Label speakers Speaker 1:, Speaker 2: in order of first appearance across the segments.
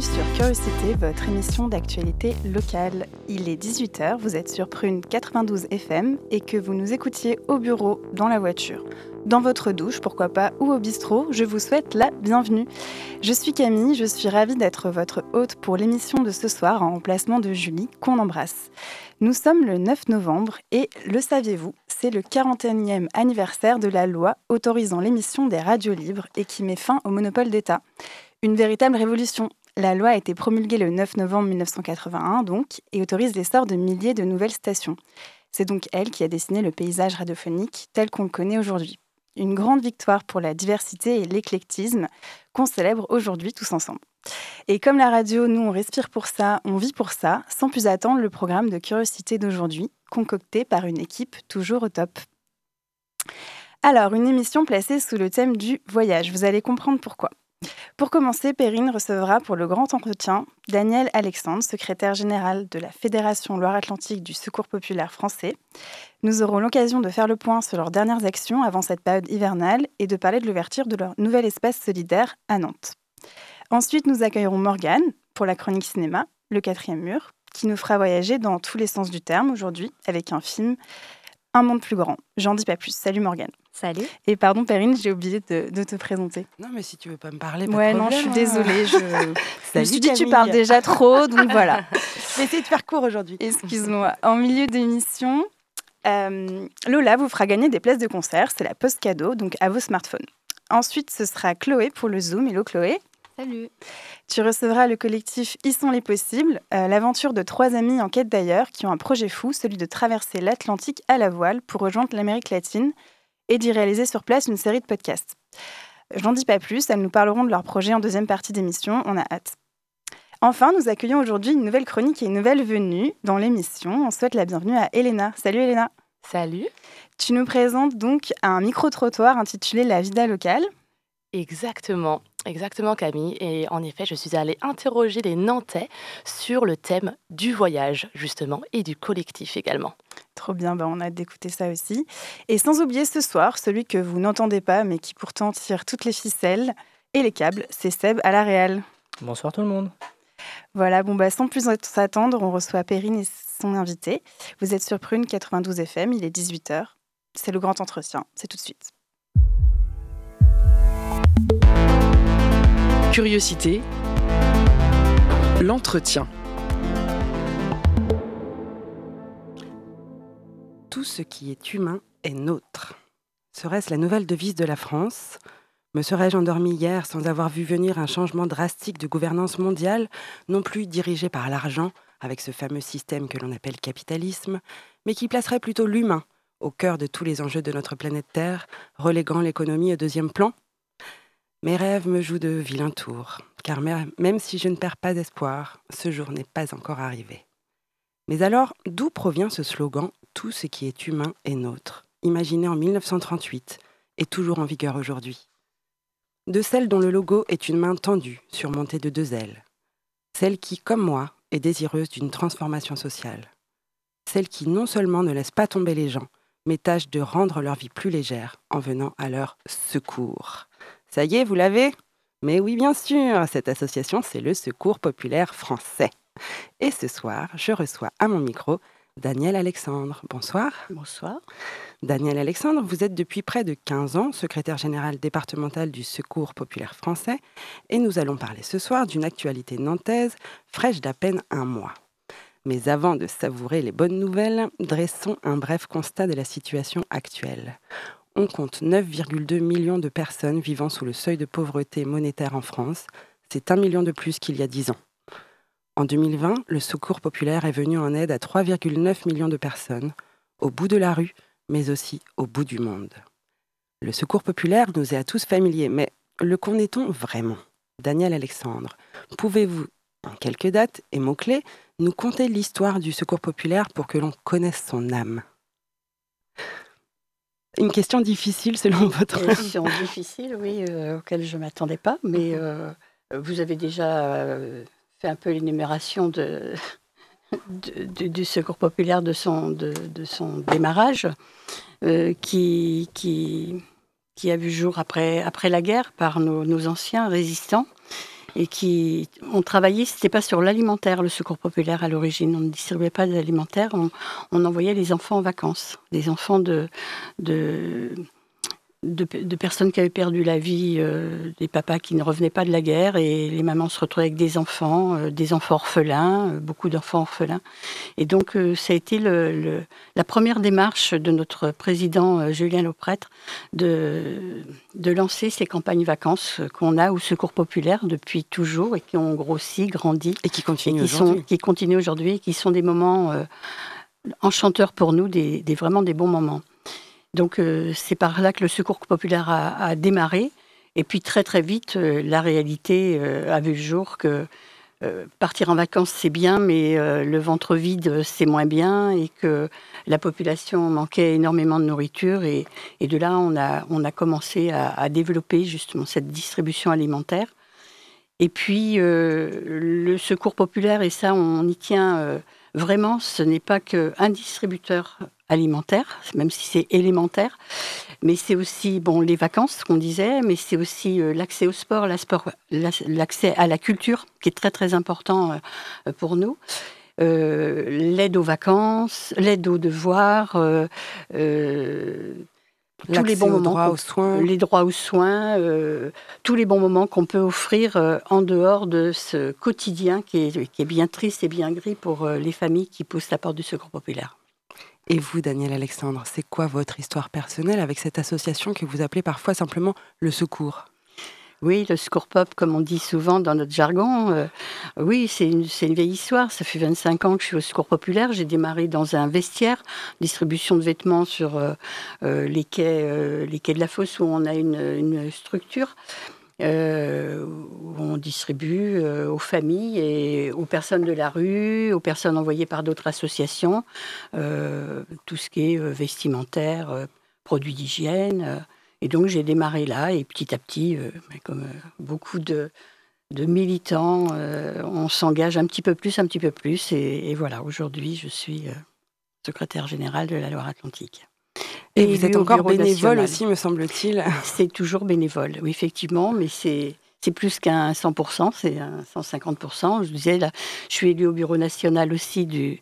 Speaker 1: Sur Curiosité, votre émission d'actualité locale. Il est 18h, vous êtes sur Prune 92 FM et que vous nous écoutiez au bureau, dans la voiture, dans votre douche, pourquoi pas, ou au bistrot, je vous souhaite la bienvenue. Je suis Camille, je suis ravie d'être votre hôte pour l'émission de ce soir en remplacement de Julie, qu'on embrasse. Nous sommes le 9 novembre et, le saviez-vous, c'est le 41e anniversaire de la loi autorisant l'émission des radios libres et qui met fin au monopole d'État. Une véritable révolution. La loi a été promulguée le 9 novembre 1981 donc et autorise l'essor de milliers de nouvelles stations. C'est donc elle qui a dessiné le paysage radiophonique tel qu'on le connaît aujourd'hui. Une grande victoire pour la diversité et l'éclectisme qu'on célèbre aujourd'hui tous ensemble. Et comme la radio, nous on respire pour ça, on vit pour ça, sans plus attendre le programme de curiosité d'aujourd'hui, concocté par une équipe toujours au top. Alors, une émission placée sous le thème du voyage, vous allez comprendre pourquoi. Pour commencer, Perrine recevra pour le grand entretien Daniel Alexandre, secrétaire général de la Fédération Loire-Atlantique du Secours populaire français. Nous aurons l'occasion de faire le point sur leurs dernières actions avant cette période hivernale et de parler de l'ouverture de leur nouvel espace solidaire à Nantes. Ensuite, nous accueillerons Morgane pour la chronique cinéma, Le quatrième mur, qui nous fera voyager dans tous les sens du terme aujourd'hui avec un film Un monde plus grand. J'en dis pas plus. Salut Morgane.
Speaker 2: Salut.
Speaker 1: Et pardon Perrine, j'ai oublié de, de te présenter.
Speaker 3: Non, mais si tu veux pas me parler, pas
Speaker 1: Ouais,
Speaker 3: de
Speaker 1: non, je suis
Speaker 3: hein.
Speaker 1: désolée. Je, je me
Speaker 3: Salut,
Speaker 1: suis dit, tu parles déjà trop, donc voilà.
Speaker 3: Je vais essayer de faire court aujourd'hui.
Speaker 1: Excuse-moi. En milieu d'émission, euh, Lola vous fera gagner des places de concert. C'est la poste cadeau, donc à vos smartphones. Ensuite, ce sera Chloé pour le Zoom. Hello Chloé.
Speaker 2: Salut.
Speaker 1: Tu recevras le collectif Ils sont les possibles, euh, l'aventure de trois amis en quête d'ailleurs qui ont un projet fou, celui de traverser l'Atlantique à la voile pour rejoindre l'Amérique latine et d'y réaliser sur place une série de podcasts. J'en dis pas plus, elles nous parleront de leur projet en deuxième partie d'émission, on a hâte. Enfin, nous accueillons aujourd'hui une nouvelle chronique et une nouvelle venue dans l'émission. On souhaite la bienvenue à Elena. Salut Elena.
Speaker 2: Salut.
Speaker 1: Tu nous présentes donc un micro-trottoir intitulé La Vida locale.
Speaker 2: Exactement, exactement Camille. Et en effet, je suis allée interroger les Nantais sur le thème du voyage, justement, et du collectif également.
Speaker 1: Trop bien, bah on a hâte d'écouter ça aussi. Et sans oublier ce soir, celui que vous n'entendez pas, mais qui pourtant tire toutes les ficelles et les câbles, c'est Seb à la Réal.
Speaker 4: Bonsoir tout le monde.
Speaker 1: Voilà, bon bah sans plus s'attendre, on reçoit Perrine et son invité. Vous êtes sur Prune 92 FM, il est 18h. C'est le grand entretien, c'est tout de suite.
Speaker 5: Curiosité, l'entretien.
Speaker 3: Tout ce qui est humain est nôtre. Serait-ce la nouvelle devise de la France? Me serais-je endormi hier sans avoir vu venir un changement drastique de gouvernance mondiale, non plus dirigé par l'argent, avec ce fameux système que l'on appelle capitalisme, mais qui placerait plutôt l'humain au cœur de tous les enjeux de notre planète Terre, reléguant l'économie au deuxième plan? Mes rêves me jouent de vilains tours, car même si je ne perds pas espoir, ce jour n'est pas encore arrivé. Mais alors, d'où provient ce slogan Tout ce qui est humain est nôtre, imaginé en 1938 et toujours en vigueur aujourd'hui? De celle dont le logo est une main tendue, surmontée de deux ailes. Celle qui, comme moi, est désireuse d'une transformation sociale. Celle qui non seulement ne laisse pas tomber les gens, mais tâche de rendre leur vie plus légère en venant à leur secours. Ça y est, vous l'avez? Mais oui, bien sûr, cette association, c'est le Secours populaire français. Et ce soir, je reçois à mon micro Daniel Alexandre. Bonsoir.
Speaker 2: Bonsoir.
Speaker 3: Daniel Alexandre, vous êtes depuis près de 15 ans secrétaire général départemental du Secours populaire français et nous allons parler ce soir d'une actualité nantaise fraîche d'à peine un mois. Mais avant de savourer les bonnes nouvelles, dressons un bref constat de la situation actuelle. On compte 9,2 millions de personnes vivant sous le seuil de pauvreté monétaire en France. C'est un million de plus qu'il y a 10 ans. En 2020, le Secours populaire est venu en aide à 3,9 millions de personnes, au bout de la rue, mais aussi au bout du monde. Le Secours populaire nous est à tous familier, mais le connaît-on vraiment? Daniel Alexandre, pouvez-vous En quelques dates et mots-clés, nous conter l'histoire du secours populaire pour que l'on connaisse son âme? Une question difficile selon votre...
Speaker 4: Une question difficile, oui, euh, auquel je ne m'attendais pas, mais euh, vous avez déjà euh, fait un peu l'énumération de, du secours populaire de son, de, son démarrage, qui, qui, qui, a vu jour après, après la guerre par nos, nos anciens résistants et qui ont travaillé, c'était pas sur l'alimentaire, le secours populaire à l'origine. On ne distribuait pas d'alimentaire, on, on, envoyait les enfants en vacances, des enfants de, de de, personnes qui avaient perdu la vie, euh, des papas qui ne revenaient pas de la guerre, et les mamans se retrouvaient avec des enfants, euh, des enfants orphelins, euh, beaucoup d'enfants orphelins. Et donc, ça a été le, la première démarche de notre président Julien Lauprêtre de, de lancer ces campagnes vacances qu'on a au Secours populaire depuis toujours et qui ont grossi, grandi.
Speaker 3: Et qui continuent
Speaker 4: aujourd'hui. Qui continuent aujourd'hui, qui sont des moments enchanteurs pour nous, des, des, vraiment des bons moments. Donc euh, c'est par là que le secours populaire a, démarré. Et puis très très vite, euh, la réalité euh, a vu le jour que partir en vacances c'est bien, mais le ventre vide c'est moins bien et que la population manquait énormément de nourriture. Et, de là, on a, on a commencé à, à, développer justement cette distribution alimentaire. Et puis le secours populaire, et ça on y tient vraiment, ce n'est pas qu'un distributeur alimentaire, même si c'est élémentaire. Mais c'est aussi bon les vacances, qu'on disait, mais c'est aussi euh, l'accès au sport, l'accès à la culture, qui est très très important euh, pour nous. Euh, l'aide aux vacances, l'aide aux devoirs, tous les bons moments,
Speaker 3: aux soins.
Speaker 4: les droits aux soins, tous les bons moments qu'on peut offrir en dehors de ce quotidien qui est, qui est, bien triste et bien gris pour les familles qui poussent la porte du secours populaire.
Speaker 3: Et vous, Daniel Alexandre, c'est quoi votre histoire personnelle avec cette association que vous appelez parfois simplement le secours?
Speaker 4: Oui, le secours pop, comme on dit souvent dans notre jargon, euh, oui, c'est une, vieille histoire. Ça fait 25 ans que je suis au secours populaire. J'ai démarré dans un vestiaire, distribution de vêtements sur euh, euh, les, quais, les quais de la fosse où on a une structure. Euh, où on distribue euh, aux familles et aux personnes de la rue, aux personnes envoyées par d'autres associations, euh, tout ce qui est vestimentaire, produits d'hygiène. et donc j'ai démarré là et petit à petit, comme beaucoup de, militants, on s'engage un petit peu plus, un petit peu plus. Et, et voilà, aujourd'hui, je suis secrétaire général de la Loire-Atlantique.
Speaker 3: Et, vous êtes encore bénévole aussi, me semble-t-il.
Speaker 4: C'est toujours bénévole, oui, effectivement, mais c'est c'est plus qu'un 100%, c'est un 150%. Je disais, là, je suis élue au Bureau national aussi du,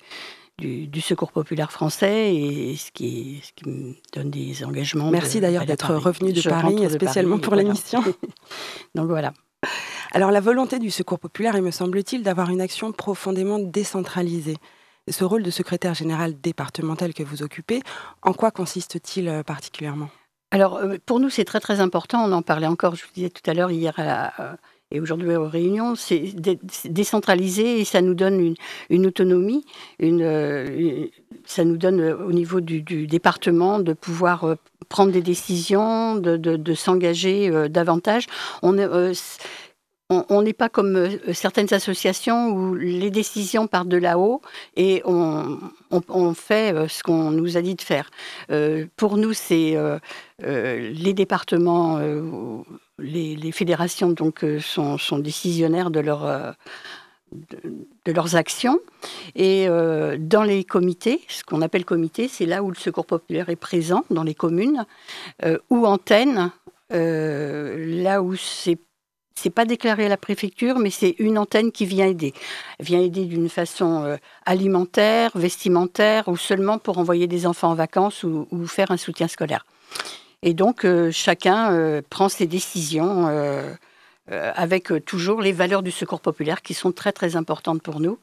Speaker 4: du, Secours populaire français, et ce qui, ce qui me donne des engagements.
Speaker 3: Merci d'ailleurs d'être revenu de Paris, spécialement pour l'émission.
Speaker 4: Donc voilà.
Speaker 3: Alors la volonté du Secours populaire, il me semble-t-il, d'avoir une action profondément décentralisée ce rôle de secrétaire général départemental que vous occupez, en quoi consiste-t-il euh, particulièrement?
Speaker 4: Alors, euh, pour nous, c'est très très important. On en parlait encore, je vous disais tout à l'heure, hier euh, et aujourd'hui aux réunions, c'est décentralisé et ça nous donne une, autonomie, ça nous donne au niveau du, département de pouvoir prendre des décisions, de, s'engager davantage. On n'est pas comme euh, certaines associations où les décisions partent de là-haut et on, fait euh, ce qu'on nous a dit de faire. Euh, pour nous, c'est les départements, les, fédérations donc sont, décisionnaires de, leurs actions. Et dans les comités, ce qu'on appelle comité, c'est là où le secours populaire est présent, dans les communes, ou antenne, là où c'est c'est pas déclaré à la préfecture, mais c'est une antenne qui vient aider. Elle vient aider d'une façon euh, alimentaire, vestimentaire, ou seulement pour envoyer des enfants en vacances ou, faire un soutien scolaire. Et donc, euh, chacun euh, prend ses décisions avec toujours les valeurs du secours populaire qui sont très, très importantes pour nous.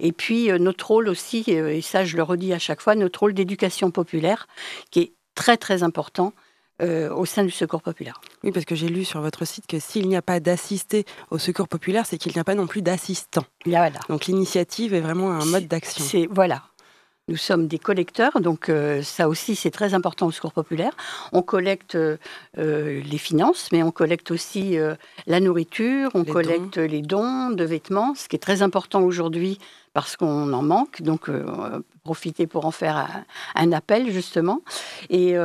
Speaker 4: Et puis, notre rôle aussi, et ça, je le redis à chaque fois, notre rôle d'éducation populaire, qui est très, très important euh, au sein du Secours populaire.
Speaker 3: Oui, parce que j'ai lu sur votre site que s'il n'y a pas d'assisté au Secours populaire, c'est qu'il n'y a pas non plus d'assistant.
Speaker 4: Voilà.
Speaker 3: Donc l'initiative est vraiment un mode d'action.
Speaker 4: C'est voilà. nous sommes des collecteurs, donc euh, ça aussi c'est très important au secours populaire. On collecte euh, les finances, mais on collecte aussi la nourriture, on collecte les dons de vêtements, ce qui est très important aujourd'hui parce qu'on en manque. Donc profiter pour en faire un, appel justement. Et,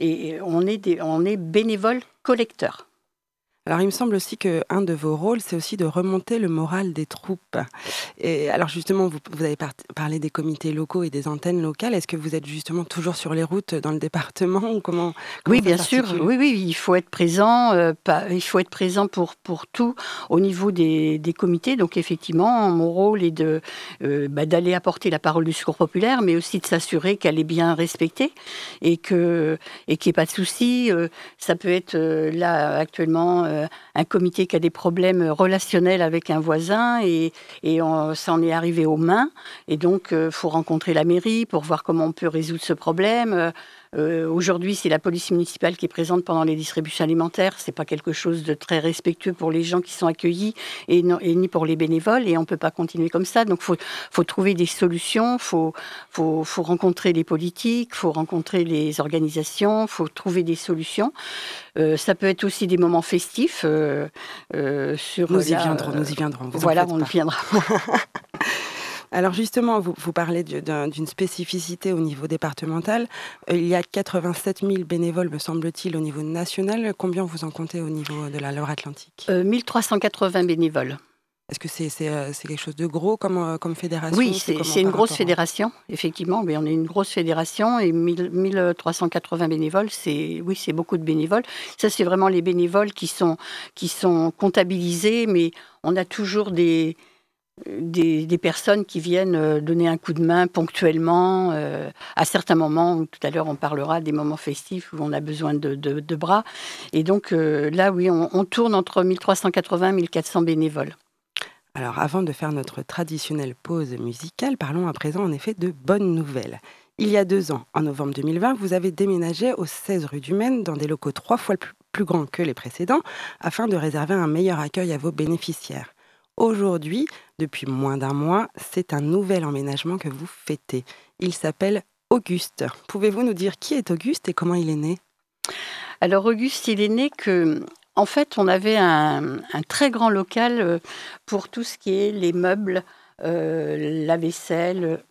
Speaker 4: et on, est des, on est.
Speaker 3: Alors, il me semble aussi qu'un de vos rôles, c'est aussi de remonter le moral des troupes. Et alors, justement, vous, vous avez parlé des comités locaux et des antennes locales. Est-ce que vous êtes justement toujours sur les routes dans le département ou comment,
Speaker 4: Oui, bien sûr. Oui, oui, il faut être présent. Euh, pas, il faut être présent pour, pour tout au niveau des, des comités. Donc, effectivement, mon rôle est de euh, bah, d'aller apporter la parole du secours populaire, mais aussi de s'assurer qu'elle est bien respectée et que et qu'il n'y ait pas de soucis. Euh, ça peut être là actuellement un comité qui a des problèmes relationnels avec un voisin et, et ça en est arrivé aux mains. Et donc, il euh, faut rencontrer la mairie pour voir comment on peut résoudre ce problème. Euh, aujourd'hui, c'est la police municipale qui est présente pendant les distributions alimentaires. C'est pas quelque chose de très respectueux pour les gens qui sont accueillis et, ni pour les bénévoles. Et on peut pas continuer comme ça. Donc, faut, faut trouver des solutions. Faut, faut, faut rencontrer les politiques. Faut rencontrer les organisations. Faut trouver des solutions. Euh, ça peut être aussi des moments festifs. Euh, sur
Speaker 3: nous y viendrons. Nous y viendrons.
Speaker 4: voilà, on y viendra.
Speaker 3: Alors justement, vous, vous parlez d'une spécificité au niveau départemental. Euh, il y a 87 000 bénévoles, me semble-t-il, au niveau national. Combien vous en comptez au niveau de la Loire-Atlantique
Speaker 4: euh, 1380 bénévoles.
Speaker 3: Est-ce que c'est euh, quelque chose de gros comme, euh, comme fédération?
Speaker 4: Oui, c'est une grosse fédération, effectivement. Mais on est une grosse fédération et 1380 bénévoles, c'est oui, c'est beaucoup de bénévoles. Ça, c'est vraiment les bénévoles qui sont, qui sont comptabilisés, mais on a toujours des, des, personnes qui viennent euh, donner un coup de main ponctuellement euh, à certains moments. Tout à l'heure, on parlera des moments festifs où on a besoin de, bras. Et donc euh, là, oui, on, tourne entre 1380 et 1400 bénévoles.
Speaker 3: Alors, avant de faire notre traditionnelle pause musicale, parlons à présent en effet de bonnes nouvelles. Il y a deux ans, en novembre 2020, vous avez déménagé au 16 rue du Maine dans des locaux trois fois plus grands que les précédents afin de réserver un meilleur accueil à vos bénéficiaires. Aujourd'hui, depuis moins d'un mois, c'est un nouvel emménagement que vous fêtez. Il s'appelle Auguste. Pouvez-vous nous dire qui est Auguste et comment il est né?
Speaker 4: Alors Auguste, il est né que en fait, on avait un, très grand local euh, pour tout ce qui est les meubles, euh, la vaisselle,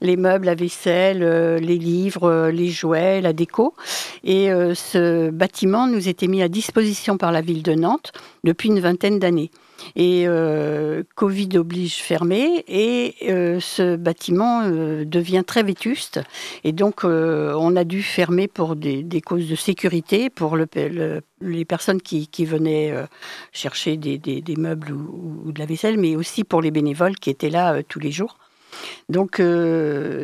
Speaker 4: les meubles, la vaisselle, euh, les livres, les jouets, la déco. Et ce bâtiment nous était mis à disposition par la ville de Nantes depuis une vingtaine d'années. Et euh, Covid oblige fermer et euh, ce bâtiment euh, devient très vétuste. Et donc on a dû fermer pour des, causes de sécurité, pour les personnes qui, venaient chercher des, meubles ou, de la vaisselle, mais aussi pour les bénévoles qui étaient là tous les jours. Donc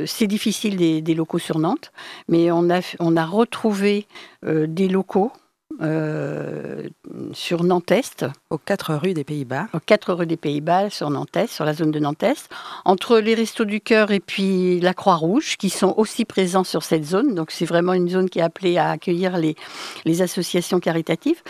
Speaker 4: c'est difficile des, locaux sur Nantes, mais on a retrouvé des locaux euh, sur Nantes-Est.
Speaker 3: Aux 4 rue des Pays-Bas.
Speaker 4: Aux 4 rue des Pays-Bas, sur Nantes, sur la zone de Nantes, entre les Restos du Cœur et puis la Croix-Rouge, qui sont aussi présents sur cette zone. Donc c'est vraiment une zone qui est appelée à accueillir les, les associations caritatives.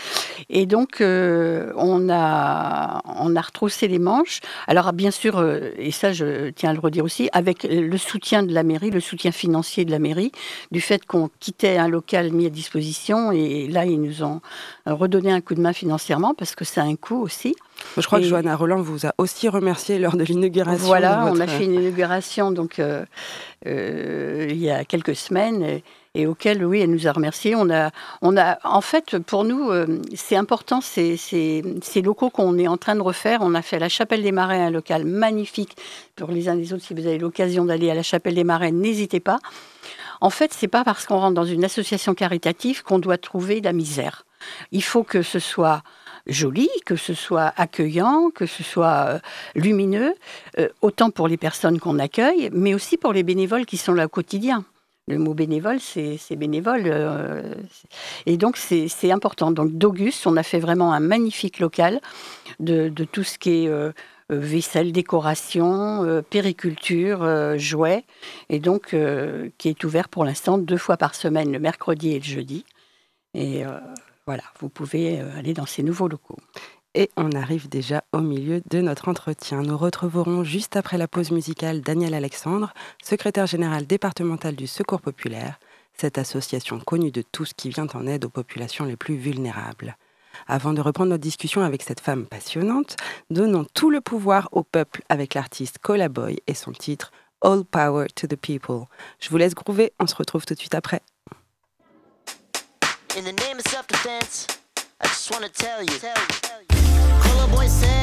Speaker 4: Et donc euh, on, a, on a retroussé les manches. Alors bien sûr, euh, et ça je tiens à le redire aussi, avec le soutien de la mairie, le soutien financier de la mairie, du fait qu'on quittait un local mis à disposition et là ils nous ont redonné un coup de main financièrement parce que ça a un coût aussi.
Speaker 3: Je crois que Johanna Roland vous a aussi remercié lors de l'inauguration.
Speaker 4: Voilà, on a fait une inauguration donc euh, euh, il y a quelques semaines et, et, auquel oui elle nous a remercié. On a, on a en fait pour nous euh, c'est important ces, ces, locaux qu'on est en train de refaire. On a fait la Chapelle des Marais un local magnifique pour les uns des autres. Si vous avez l'occasion d'aller à la Chapelle des Marais, n'hésitez pas. En fait, c'est pas parce qu'on rentre dans une association caritative qu'on doit trouver la misère. Il faut que ce soit joli, que ce soit accueillant, que ce soit euh, lumineux, euh, autant pour les personnes qu'on accueille, mais aussi pour les bénévoles qui sont là au quotidien. Le mot bénévole, c'est bénévole. Euh, et donc, c'est important. Donc, d'Auguste, on a fait vraiment un magnifique local de, tout ce qui est vaisselle, décoration, périculture, jouets. Et donc, qui est ouvert pour l'instant deux fois par semaine, le mercredi et le jeudi. Et voilà, vous pouvez euh, aller dans ces nouveaux locaux.
Speaker 3: Et on arrive déjà au milieu de notre entretien. Nous retrouverons juste après la pause musicale Daniel Alexandre, secrétaire général départemental du Secours populaire, cette association connue de tous qui vient en aide aux populations les plus vulnérables. Avant de reprendre notre discussion avec cette femme passionnante, donnons tout le pouvoir au peuple avec l'artiste Colaboy et son titre All Power to the People. Je vous laisse groover, on se retrouve tout de suite après. In the name of I just tell you. Full of boy said.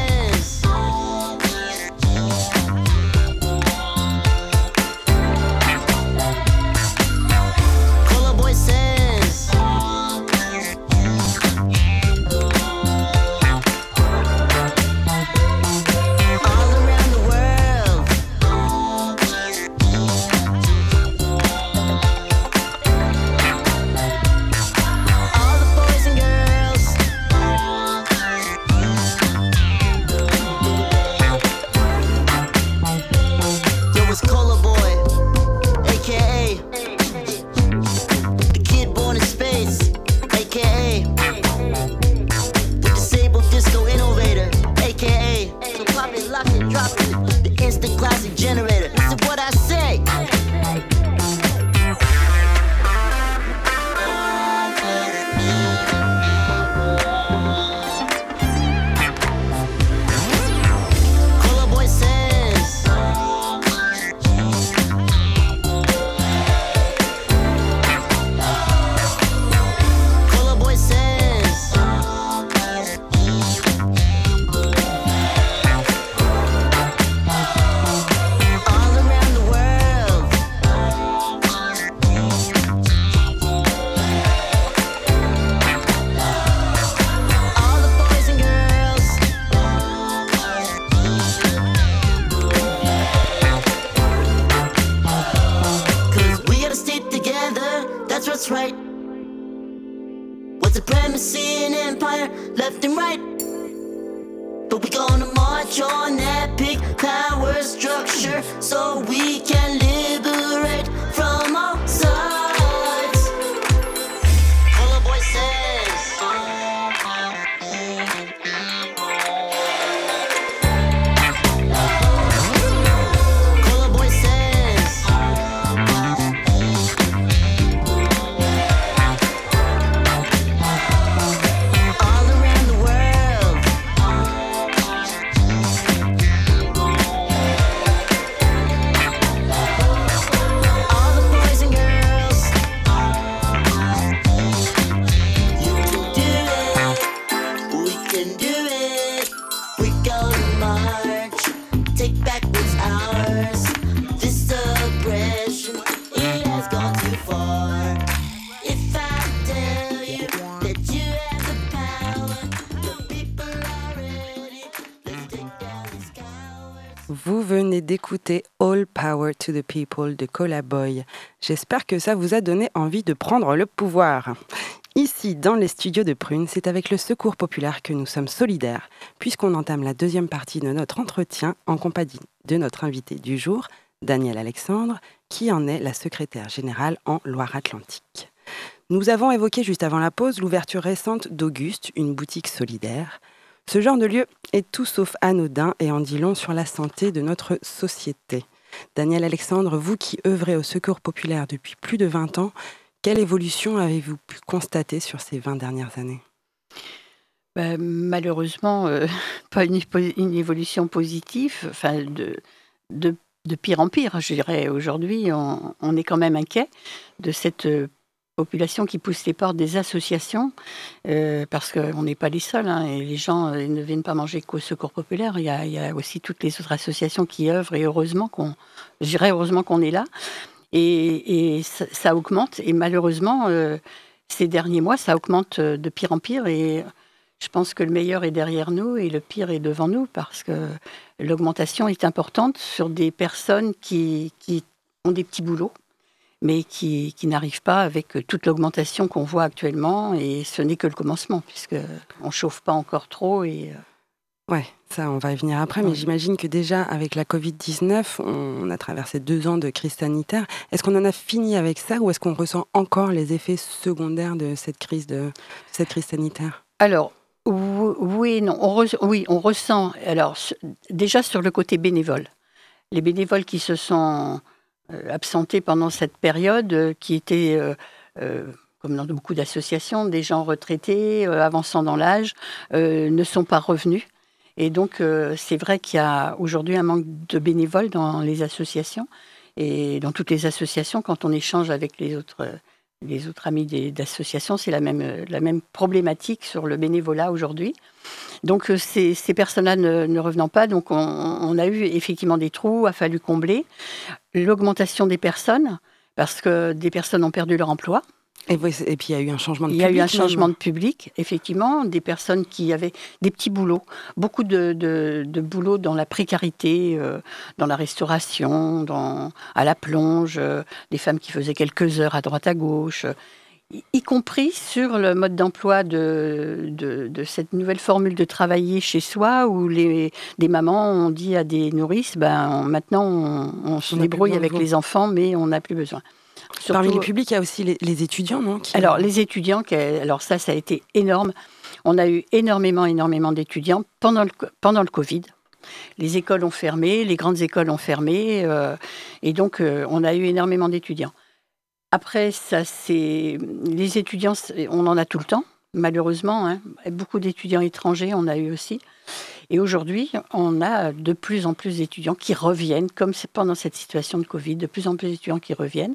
Speaker 3: Power to the People de Cola Boy. J'espère que ça vous a donné envie de prendre le pouvoir. Ici, dans les studios de Prune, c'est avec le Secours populaire que nous sommes solidaires, puisqu'on entame la deuxième partie de notre entretien en compagnie de notre invité du jour, Daniel Alexandre, qui en est la secrétaire générale en Loire-Atlantique. Nous avons évoqué juste avant la pause l'ouverture récente d'Auguste, une boutique solidaire. Ce genre de lieu est tout sauf anodin et en dit long sur la santé de notre société. Daniel Alexandre, vous qui œuvrez au Secours populaire depuis plus de 20 ans, quelle évolution avez-vous pu constater sur ces 20 dernières années?
Speaker 4: Ben, Malheureusement, euh, pas une, évolution positive, enfin de, de, pire en pire, je dirais. Aujourd'hui, on, on, est quand même inquiet de cette population qui pousse les portes des associations, euh, parce qu'on n'est pas les seuls, hein, et les gens euh, ne viennent pas manger qu'au Secours populaire. Il y, a, aussi toutes les autres associations qui œuvrent, et heureusement qu'on, heureusement qu'on est là. Et, ça, augmente, et malheureusement, euh, ces derniers mois, ça augmente de pire en pire, et je pense que le meilleur est derrière nous et le pire est devant nous, parce que l'augmentation est importante sur des personnes qui, qui ont des petits boulots mais qui, qui n'arrive pas avec toute l'augmentation qu'on voit actuellement. Et ce n'est que le commencement, puisqu'on ne chauffe pas encore trop. Et,
Speaker 3: euh, Ouais, ça, on va y venir après, mais j'imagine que déjà, avec la Covid-19, on a traversé deux ans de crise sanitaire. Est-ce qu'on en a fini avec ça ou est-ce qu'on ressent encore les effets secondaires de cette crise, de, cette crise sanitaire?
Speaker 4: Alors, Oui, non, on oui, on ressent. Alors, déjà sur le côté bénévole, les bénévoles qui se sont absentés pendant cette période, qui étaient comme dans beaucoup d'associations, des gens retraités, avançant dans l'âge, ne sont pas revenus. Et donc, c'est vrai qu'il y a aujourd'hui un manque de bénévoles dans les associations. Et dans toutes les associations, quand on échange avec les autres, les autres amis d'associations, c'est la même, la même problématique sur le bénévolat aujourd'hui. Donc euh, ces, personnes-là ne, revenant pas, donc on, on, a eu effectivement des trous, a fallu combler. L'augmentation des personnes, parce que des personnes ont perdu leur emploi.
Speaker 3: Et, puis il y a eu un changement de
Speaker 4: public. Il y a eu un changement de public, effectivement, des personnes qui avaient des petits boulots, beaucoup de, de, boulots dans la précarité, euh, dans la restauration, dans, à la plonge, euh, des femmes qui faisaient quelques heures à droite à gauche, y, compris sur le mode d'emploi de, de, cette nouvelle formule de travailler chez soi, où les, des mamans ont dit à des nourrices, ben, maintenant on, on se débrouille avec les enfants, mais on n'a plus besoin.
Speaker 3: Parmi les publics, il y a aussi les, étudiants, non
Speaker 4: Alors, les étudiants, alors ça, ça a été énorme. On a eu énormément, énormément d'étudiants pendant le, pendant le Covid. Les écoles ont fermé, les grandes écoles ont fermé, euh, et donc euh, on a eu énormément d'étudiants. Après, ça, c'est les étudiants, on en a tout le temps, malheureusement. Hein. Beaucoup d'étudiants étrangers, on a eu aussi. Et aujourd'hui, on a de plus en plus d'étudiants qui reviennent, comme pendant cette situation de Covid, de plus en plus d'étudiants qui reviennent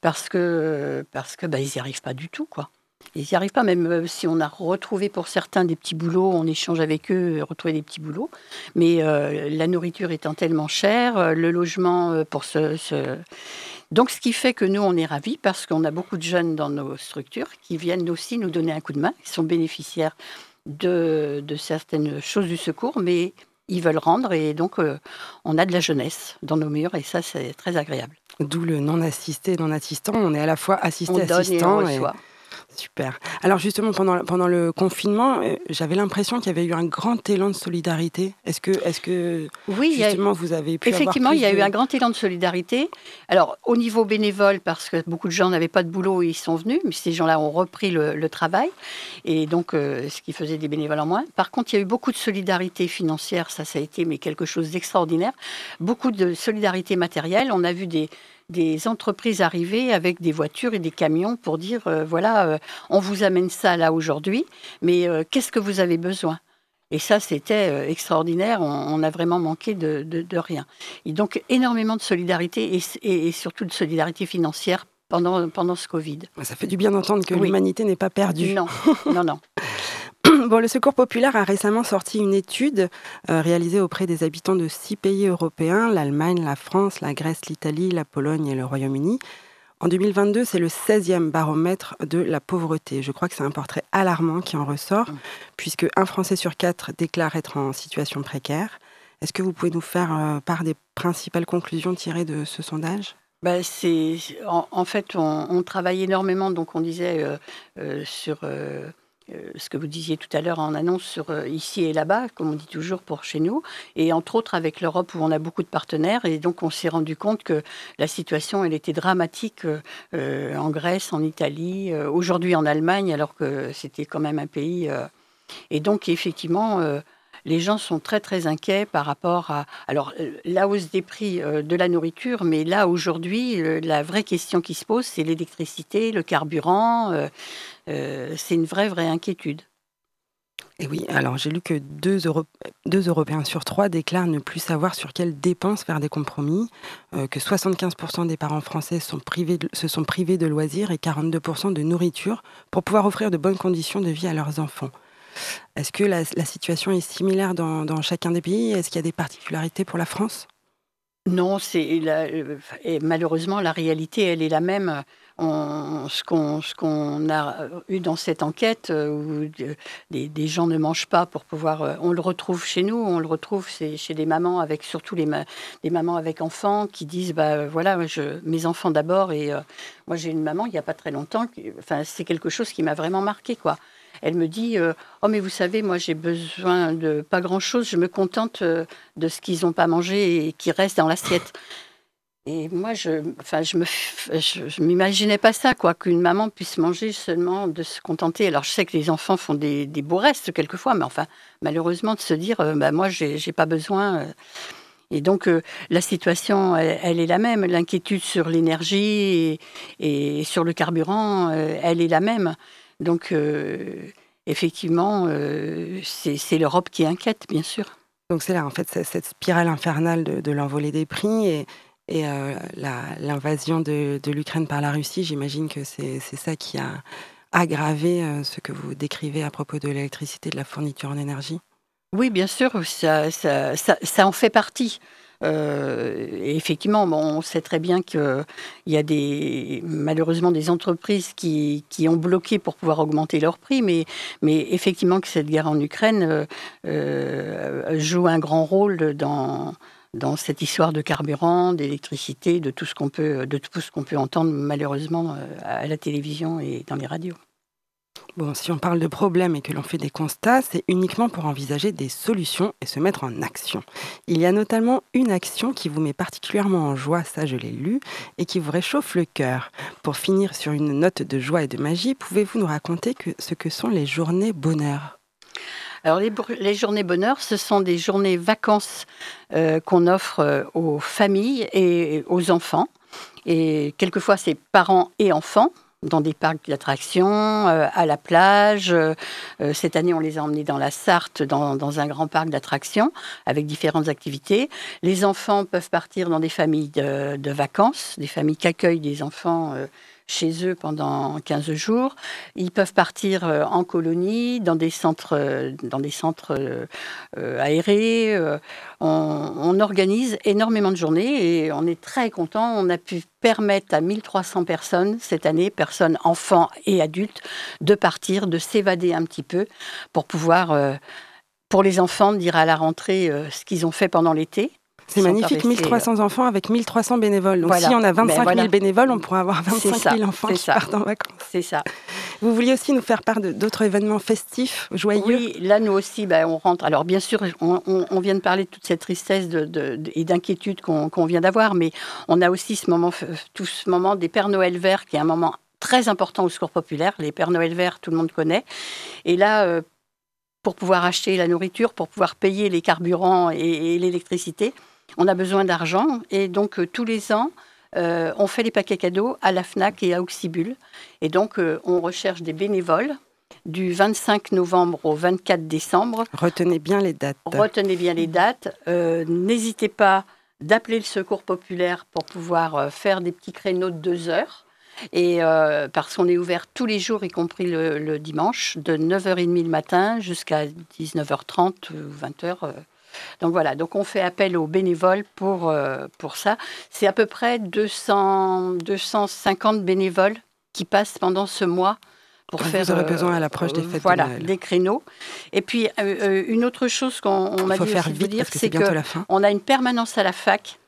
Speaker 4: parce que parce que bah, ils n'y arrivent pas du tout, quoi. Ils n'y arrivent pas, même euh, si on a retrouvé pour certains des petits boulots, on échange avec eux, retrouver des petits boulots. Mais euh, la nourriture étant tellement chère, euh, le logement pour ce, ce, Donc, ce qui fait que nous, on est ravis parce qu'on a beaucoup de jeunes dans nos structures qui viennent aussi nous donner un coup de main, qui sont bénéficiaires de, certaines choses du secours, mais ils veulent rendre et donc euh, on a de la jeunesse dans nos murs et ça c'est très agréable.
Speaker 3: D'où le non assisté, non assistant. On est à la fois assisté, assistant.
Speaker 4: Et on
Speaker 3: Super. Alors justement, pendant, pendant le confinement, euh, j'avais l'impression qu'il y avait eu un grand élan de solidarité. Est-ce que, est que
Speaker 4: oui,
Speaker 3: justement vous avez pu
Speaker 4: Effectivement, il y a eu un grand élan de solidarité. Alors au niveau bénévole, parce que beaucoup de gens n'avaient pas de boulot et ils sont venus, mais ces gens-là ont repris le, travail, et donc euh, ce qui faisait des bénévoles en moins. Par contre, il y a eu beaucoup de solidarité financière, ça, ça a été mais quelque chose d'extraordinaire. Beaucoup de solidarité matérielle. On a vu des des entreprises arriver avec des voitures et des camions pour dire euh, voilà, euh, on vous amène ça là aujourd'hui, mais euh, qu'est-ce que vous avez besoin? Et ça, c'était extraordinaire. On, a vraiment manqué de, rien. Et donc, énormément de solidarité et, surtout de solidarité financière pendant, pendant ce Covid.
Speaker 3: Ça fait du bien d'entendre que l'humanité n'est pas perdue.
Speaker 4: Non, non, non.
Speaker 3: Bon, le Secours populaire a récemment sorti une étude euh, réalisée auprès des habitants de six pays européens, l'Allemagne, la France, la Grèce, l'Italie, la Pologne et le Royaume-Uni. En 2022, c'est le 16e baromètre de la pauvreté. Je crois que c'est un portrait alarmant qui en ressort, mmh. puisque un Français sur quatre déclare être en situation précaire. Est-ce que vous pouvez nous faire euh, part des principales conclusions tirées de ce sondage?
Speaker 4: Bah, c'est en, fait on, travaille énormément donc on disait euh, sur euh, ce que vous disiez tout à l'heure en annonce sur euh, ici et là-bas, comme on dit toujours pour chez nous, et entre autres avec l'Europe où on a beaucoup de partenaires, et donc on s'est rendu compte que la situation, elle était dramatique euh, en Grèce, en Italie, aujourd'hui en Allemagne, alors que c'était quand même un pays. et donc effectivement, les gens sont très très inquiets par rapport à alors la hausse des prix de la nourriture, mais là aujourd'hui la vraie question qui se pose c'est l'électricité, le carburant, euh, c'est une vraie, vraie inquiétude.
Speaker 3: Et oui, alors j'ai lu que deux, Européens sur trois déclarent ne plus savoir sur quelles dépenses faire des compromis, euh, que 75% des parents français se sont privés de loisirs et 42% de nourriture pour pouvoir offrir de bonnes conditions de vie à leurs enfants. Est-ce que la, situation est similaire dans, chacun des pays? Est-ce qu'il y a des particularités pour la France?
Speaker 4: Non, c'est euh, malheureusement la réalité, elle est la même ce qu'on a eu dans cette enquête, euh, où des, gens ne mangent pas pour pouvoir. Euh, on le retrouve chez nous, on le retrouve chez des mamans, avec surtout les des mamans avec enfants qui disent bah voilà, mes enfants d'abord. Et euh, moi, j'ai une maman il n'y a pas très longtemps, enfin, c'est quelque chose qui m'a vraiment marqué, quoi. Elle me dit Oh, mais vous savez, moi j'ai besoin de pas grand chose, je me contente de ce qu'ils n'ont pas mangé et qui reste dans l'assiette. Et moi, je, enfin, je me, je, m'imaginais pas ça, quoi, qu'une maman puisse manger seulement de se contenter. Alors, je sais que les enfants font des, des beaux restes quelquefois, mais enfin, malheureusement, de se dire, euh, bah, moi, j'ai, j'ai pas besoin. Euh. et donc, euh, la situation, elle, est la même. L'inquiétude sur l'énergie et, et, sur le carburant, elle est la même. Donc, effectivement, c'est, c'est l'Europe qui inquiète, bien sûr.
Speaker 3: Donc c'est là, en fait, cette spirale infernale de, de l'envolée des prix et, et euh, l'invasion de, l'Ukraine par la Russie, j'imagine que c'est ça qui a aggravé euh, ce que vous décrivez à propos de l'électricité, de la fourniture en énergie.
Speaker 4: Oui, bien sûr, ça, ça, ça, en fait partie. Euh, effectivement, on sait très bien qu'il y a des, malheureusement des entreprises qui, qui, ont bloqué pour pouvoir augmenter leurs prix, mais, mais effectivement que cette guerre en Ukraine joue un grand rôle dans, dans cette histoire de carburant, d'électricité, de tout ce qu'on peut, de tout ce qu'on peut entendre malheureusement euh, à la télévision et dans les radios.
Speaker 3: Bon, si on parle de problèmes et que l'on fait des constats, c'est uniquement pour envisager des solutions et se mettre en action. Il y a notamment une action qui vous met particulièrement en joie, ça je l'ai lu, et qui vous réchauffe le cœur. Pour finir sur une note de joie et de magie, pouvez-vous nous raconter ce que sont les journées bonheur?
Speaker 4: Alors les, journées bonheur, ce sont des journées vacances euh, qu'on offre euh, aux familles et aux enfants. Et quelquefois, c'est parents et enfants dans des parcs d'attractions, euh, à la plage. cette année, on les a emmenés dans la Sarthe, dans, un grand parc d'attractions, avec différentes activités. Les enfants peuvent partir dans des familles de, de vacances, des familles qui accueillent des enfants chez eux pendant 15 jours. Ils peuvent partir euh, en colonie, dans des centres, euh, dans des centres euh, aérés. On, organise énormément de journées et on est très content. On a pu permettre à 1300 personnes cette année, personnes, enfants et adultes, de partir, de s'évader un petit peu pour pouvoir, pour les enfants, dire à la rentrée ce qu'ils ont fait pendant l'été
Speaker 3: c'est magnifique, 1300 enfants avec 1300 bénévoles. Donc si on a 25 000 ben bénévoles, on pourra avoir 25 000 enfants qui partent en vacances.
Speaker 4: C'est ça.
Speaker 3: Vous vouliez aussi nous faire part d'autres événements festifs, joyeux?
Speaker 4: Oui, là nous aussi, ben, on rentre. Alors bien sûr, on, vient de parler de toute cette tristesse et d'inquiétude qu'on vient d'avoir, mais on a aussi ce moment, tout ce moment des Pères Noël verts, qui est un moment très important au Secours populaire. Les Pères Noël verts, tout le monde connaît. Et là, euh, pour pouvoir acheter la nourriture, pour pouvoir payer les carburants et l'électricité, on a besoin d'argent et donc euh, tous les ans, euh, on fait les paquets cadeaux à la FNAC et à Auxibul. Et donc, euh, on recherche des bénévoles du 25 novembre au 24 décembre.
Speaker 3: Retenez bien les dates.
Speaker 4: Retenez bien les dates. N'hésitez pas d'appeler le secours populaire pour pouvoir faire des petits créneaux de deux heures. Et parce qu'on est ouvert tous les jours, y compris le, le dimanche, de 9h30 le matin jusqu'à 19h30 ou 20h donc voilà, donc on fait appel aux bénévoles pour, euh, pour ça. C'est à peu près 200, 250 bénévoles qui passent pendant ce mois
Speaker 3: pour faire. Vous aurez besoin à l'approche des fêtes
Speaker 4: voilà, des créneaux. Et puis euh, euh, une autre chose qu'on m'a dit
Speaker 3: faire vite dire, c'est que
Speaker 4: on a une permanence à la fac.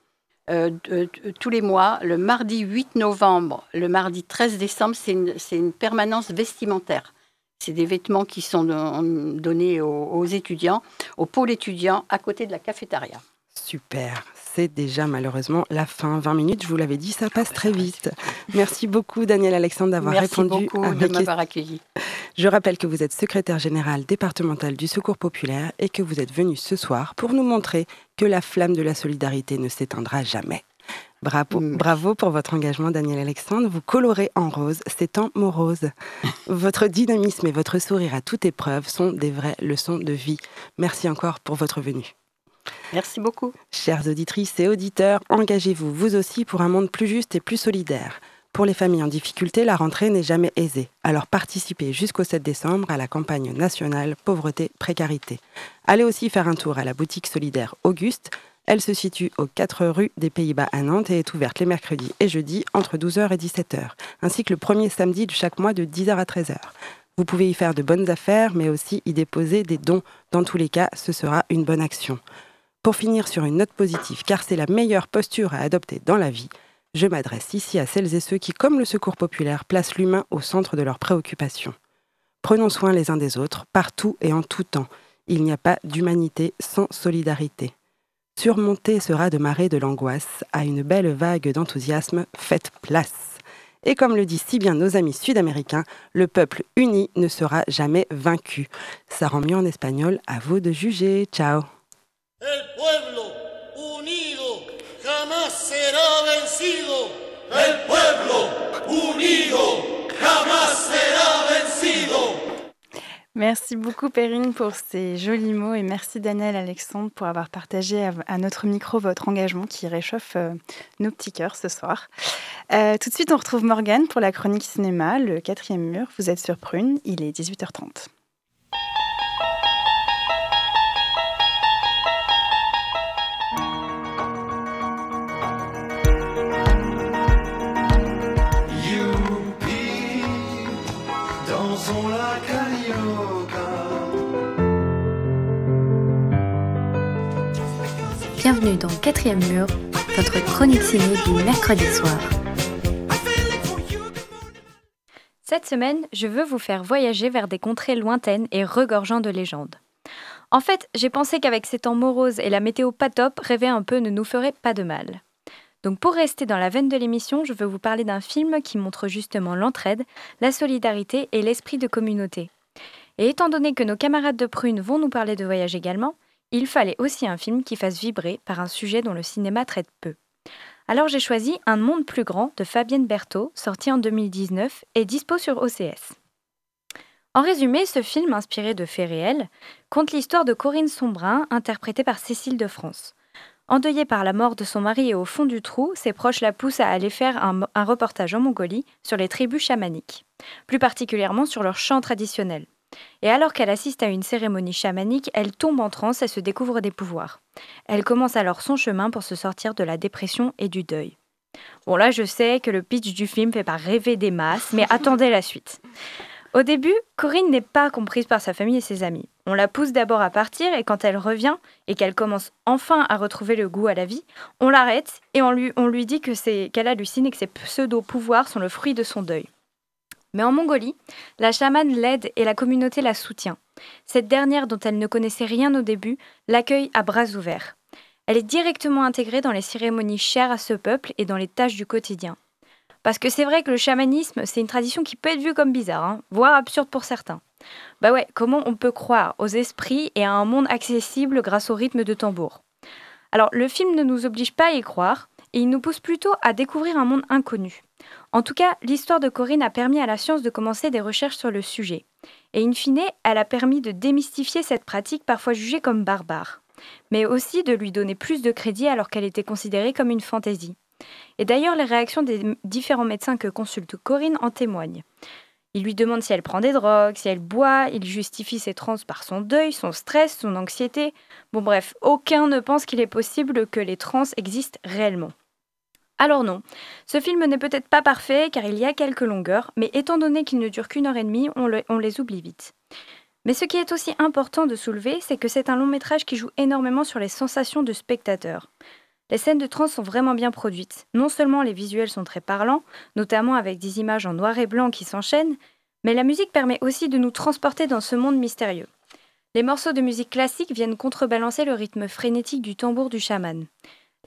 Speaker 4: tous les mois, le mardi 8 novembre, le mardi 13 décembre, c'est une, une, permanence vestimentaire. C'est des vêtements qui sont donnés aux, étudiants, au pôle étudiant, à côté de la cafétéria.
Speaker 3: Super, c'est déjà malheureusement la fin. 20 minutes, je vous l'avais dit, ça passe très vite. Merci beaucoup Daniel Alexandre d'avoir répondu
Speaker 4: beaucoup à de m'avoir accueilli.
Speaker 3: Je rappelle que vous êtes secrétaire général départemental du Secours populaire et que vous êtes venu ce soir pour nous montrer que la flamme de la solidarité ne s'éteindra jamais. Bravo, mm. bravo pour votre engagement, Daniel Alexandre. Vous colorez en rose ces temps moroses. votre dynamisme et votre sourire à toute épreuve sont des vraies leçons de vie. Merci encore pour votre venue.
Speaker 4: Merci beaucoup.
Speaker 3: Chères auditrices et auditeurs, engagez-vous vous aussi pour un monde plus juste et plus solidaire. Pour les familles en difficulté, la rentrée n'est jamais aisée. Alors participez jusqu'au 7 décembre à la campagne nationale Pauvreté-Précarité. Allez aussi faire un tour à la boutique solidaire Auguste elle se situe aux 4 rues des Pays-Bas à Nantes et est ouverte les mercredis et jeudis entre 12h et 17h, ainsi que le premier samedi de chaque mois de 10h à 13h. Vous pouvez y faire de bonnes affaires, mais aussi y déposer des dons. Dans tous les cas, ce sera une bonne action. Pour finir sur une note positive, car c'est la meilleure posture à adopter dans la vie, je m'adresse ici à celles et ceux qui, comme le Secours populaire, placent l'humain au centre de leurs préoccupations. Prenons soin les uns des autres, partout et en tout temps. Il n'y a pas d'humanité sans solidarité. Surmonter ce raz de marée de l'angoisse à une belle vague d'enthousiasme, faites place. Et comme le disent si bien nos amis sud-américains, le peuple uni ne sera jamais vaincu. Ça rend mieux en espagnol, à vous de juger. Ciao.
Speaker 6: El pueblo unido jamás será vencido. El pueblo unido jamás será vencido.
Speaker 1: Merci beaucoup Perrine pour ces jolis mots et merci Daniel Alexandre pour avoir partagé à, notre micro votre engagement qui réchauffe euh, nos petits cœurs ce soir. Euh, tout de suite on retrouve Morgane pour la chronique cinéma, le quatrième mur. Vous êtes sur Prune, il est 18h30.
Speaker 7: Bienvenue dans Quatrième Mur, votre chronique ciné du mercredi soir.
Speaker 8: Cette semaine, je veux vous faire voyager vers des contrées lointaines et regorgeant de légendes. En fait, j'ai pensé qu'avec ces temps moroses et la météo pas top, rêver un peu ne nous ferait pas de mal. Donc pour rester dans la veine de l'émission, je veux vous parler d'un film qui montre justement l'entraide, la solidarité et l'esprit de communauté. Et étant donné que nos camarades de Prune vont nous parler de voyage également, il fallait aussi un film qui fasse vibrer par un sujet dont le cinéma traite peu. Alors j'ai choisi Un monde plus grand de Fabienne Berthaud, sorti en 2019 et dispo sur OCS. En résumé, ce film, inspiré de faits réels, conte l'histoire de Corinne Sombrin, interprétée par Cécile de France. Endeuillée par la mort de son mari et au fond du trou, ses proches la poussent à aller faire un, un reportage en Mongolie sur les tribus chamaniques, plus particulièrement sur leurs chants traditionnels. Et alors qu'elle assiste à une cérémonie chamanique, elle tombe en transe et se découvre des pouvoirs. Elle commence alors son chemin pour se sortir de la dépression et du deuil. Bon là je sais que le pitch du film fait pas rêver des masses, mais attendez la suite. Au début, Corinne n'est pas comprise par sa famille et ses amis. On la pousse d'abord à partir et quand elle revient et qu'elle commence enfin à retrouver le goût à la vie, on l'arrête et on lui, on lui dit que c'est qu'elle hallucine et que ses pseudo-pouvoirs sont le fruit de son deuil. Mais en Mongolie, la chamane l'aide et la communauté la soutient. Cette dernière, dont elle ne connaissait rien au début, l'accueille à bras ouverts. Elle est directement intégrée dans les cérémonies chères à ce peuple et dans les tâches du quotidien. Parce que c'est vrai que le chamanisme, c'est une tradition qui peut être vue comme bizarre, hein, voire absurde pour certains. Bah ouais, comment on peut croire aux esprits et à un monde accessible grâce au rythme de tambour? Alors, le film ne nous oblige pas à y croire, et il nous pousse plutôt à découvrir un monde inconnu. En tout cas, l'histoire de Corinne a permis à la science de commencer des recherches sur le sujet. Et in fine, elle a permis de démystifier cette pratique parfois jugée comme barbare, mais aussi de lui donner plus de crédit alors qu'elle était considérée comme une fantaisie. Et d'ailleurs, les réactions des différents médecins que consulte Corinne en témoignent. Il lui demande si elle prend des drogues, si elle boit, il justifie ses trans par son deuil, son stress, son anxiété. Bon bref, aucun ne pense qu'il est possible que les trans existent réellement. Alors non, ce film n'est peut-être pas parfait car il y a quelques longueurs, mais étant donné qu'il ne dure qu'une heure et demie, on, les oublie vite. Mais ce qui est aussi important de soulever, c'est que c'est un long métrage qui joue énormément sur les sensations de spectateur. Les scènes de trans sont vraiment bien produites. Non seulement les visuels sont très parlants, notamment avec des images en noir et blanc qui s'enchaînent, mais la musique permet aussi de nous transporter dans ce monde mystérieux. Les morceaux de musique classique viennent contrebalancer le rythme frénétique du tambour du chaman.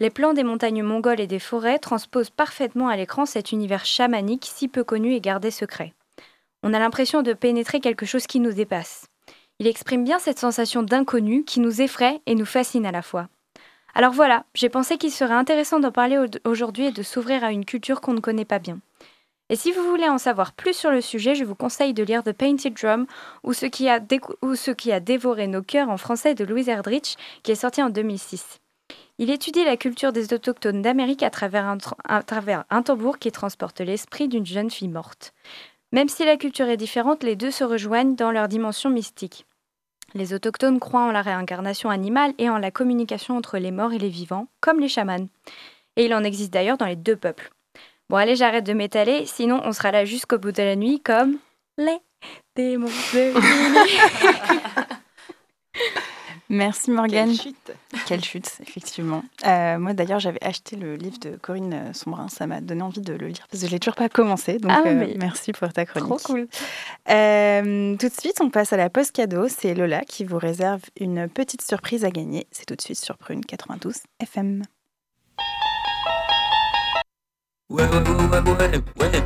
Speaker 8: Les plans des montagnes mongoles et des forêts transposent parfaitement à l'écran cet univers chamanique si peu connu et gardé secret. On a l'impression de pénétrer quelque chose qui nous dépasse. Il exprime bien cette sensation d'inconnu qui nous effraie et nous fascine à la fois. Alors voilà, j'ai pensé qu'il serait intéressant d'en parler aujourd'hui et de s'ouvrir à une culture qu'on ne connaît pas bien. Et si vous voulez en savoir plus sur le sujet, je vous conseille de lire The Painted Drum ou ce qui a, dévoré nos cœurs en français de Louise Erdrich, qui est sorti en 2006. Il étudie la culture des autochtones d'Amérique à travers un, tambour qui transporte l'esprit d'une jeune fille morte. Même si la culture est différente, les deux se rejoignent dans leur dimension mystique. Les autochtones croient en la réincarnation animale et en la communication entre les morts et les vivants, comme les chamans. Et il en existe d'ailleurs dans les deux peuples. Bon allez, j'arrête de m'étaler, sinon on sera là jusqu'au bout de la nuit comme les démons de
Speaker 1: Merci Morgane.
Speaker 3: Quelle chute
Speaker 1: Quelle chute, effectivement. Euh, moi d'ailleurs, j'avais acheté le livre de Corinne euh, Sombrin. Ça m'a donné envie de le lire parce que je l'ai toujours pas commencé. Donc
Speaker 8: Ah,
Speaker 1: euh, merci pour ta chronique.
Speaker 8: Trop cool.
Speaker 1: Euh, tout de suite, on passe à la pause cadeau. C'est Lola qui vous réserve une petite surprise à gagner. C'est tout de suite sur Prune 92 FM.
Speaker 9: Ouais, ouais, ouais,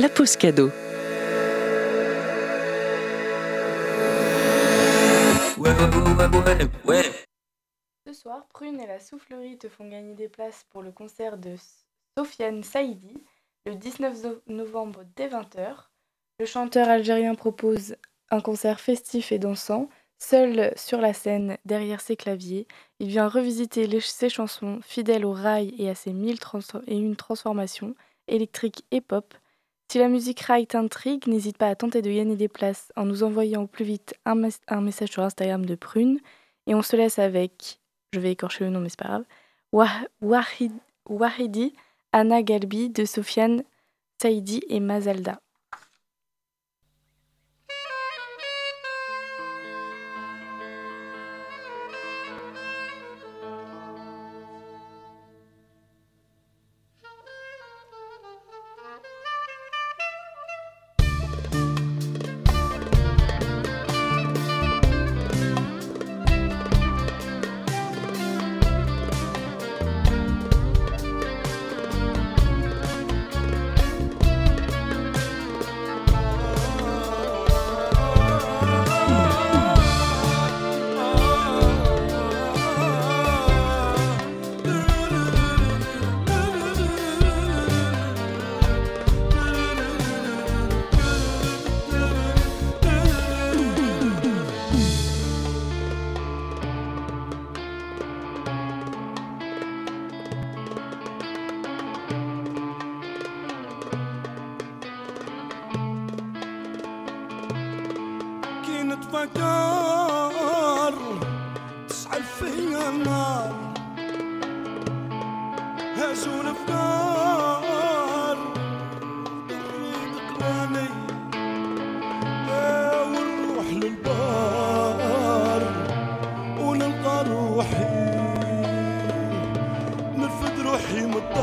Speaker 5: La pause cadeau.
Speaker 2: Ce soir, Prune et la Soufflerie te font gagner des places pour le concert de Sofiane Saïdi le 19 no- novembre dès 20h. Le chanteur algérien propose un concert festif et dansant. Seul sur la scène, derrière ses claviers, il vient revisiter ses chansons fidèles au rail et à ses mille et une transformations électriques et pop. Si la musique rail t'intrigue, n'hésite pas à tenter de gagner des places en nous envoyant au plus vite un, mes- un message sur Instagram de Prune. Et on se laisse avec je vais écorcher le nom, mais c'est pas grave. Wah- Wahid- Wahidi, Anna Galbi de Sofiane Saïdi et Mazalda.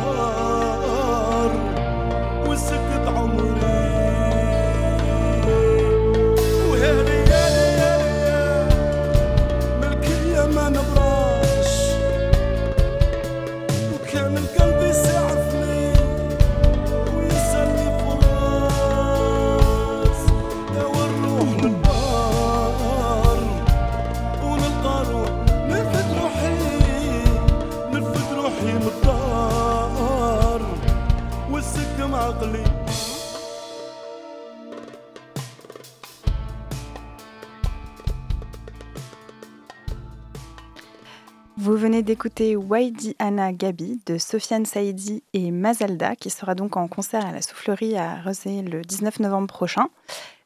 Speaker 1: Oh. D'écouter Waidi Anna Gabi de Sofiane Saïdi et Mazalda qui sera donc en concert à la Soufflerie à Rezé le 19 novembre prochain.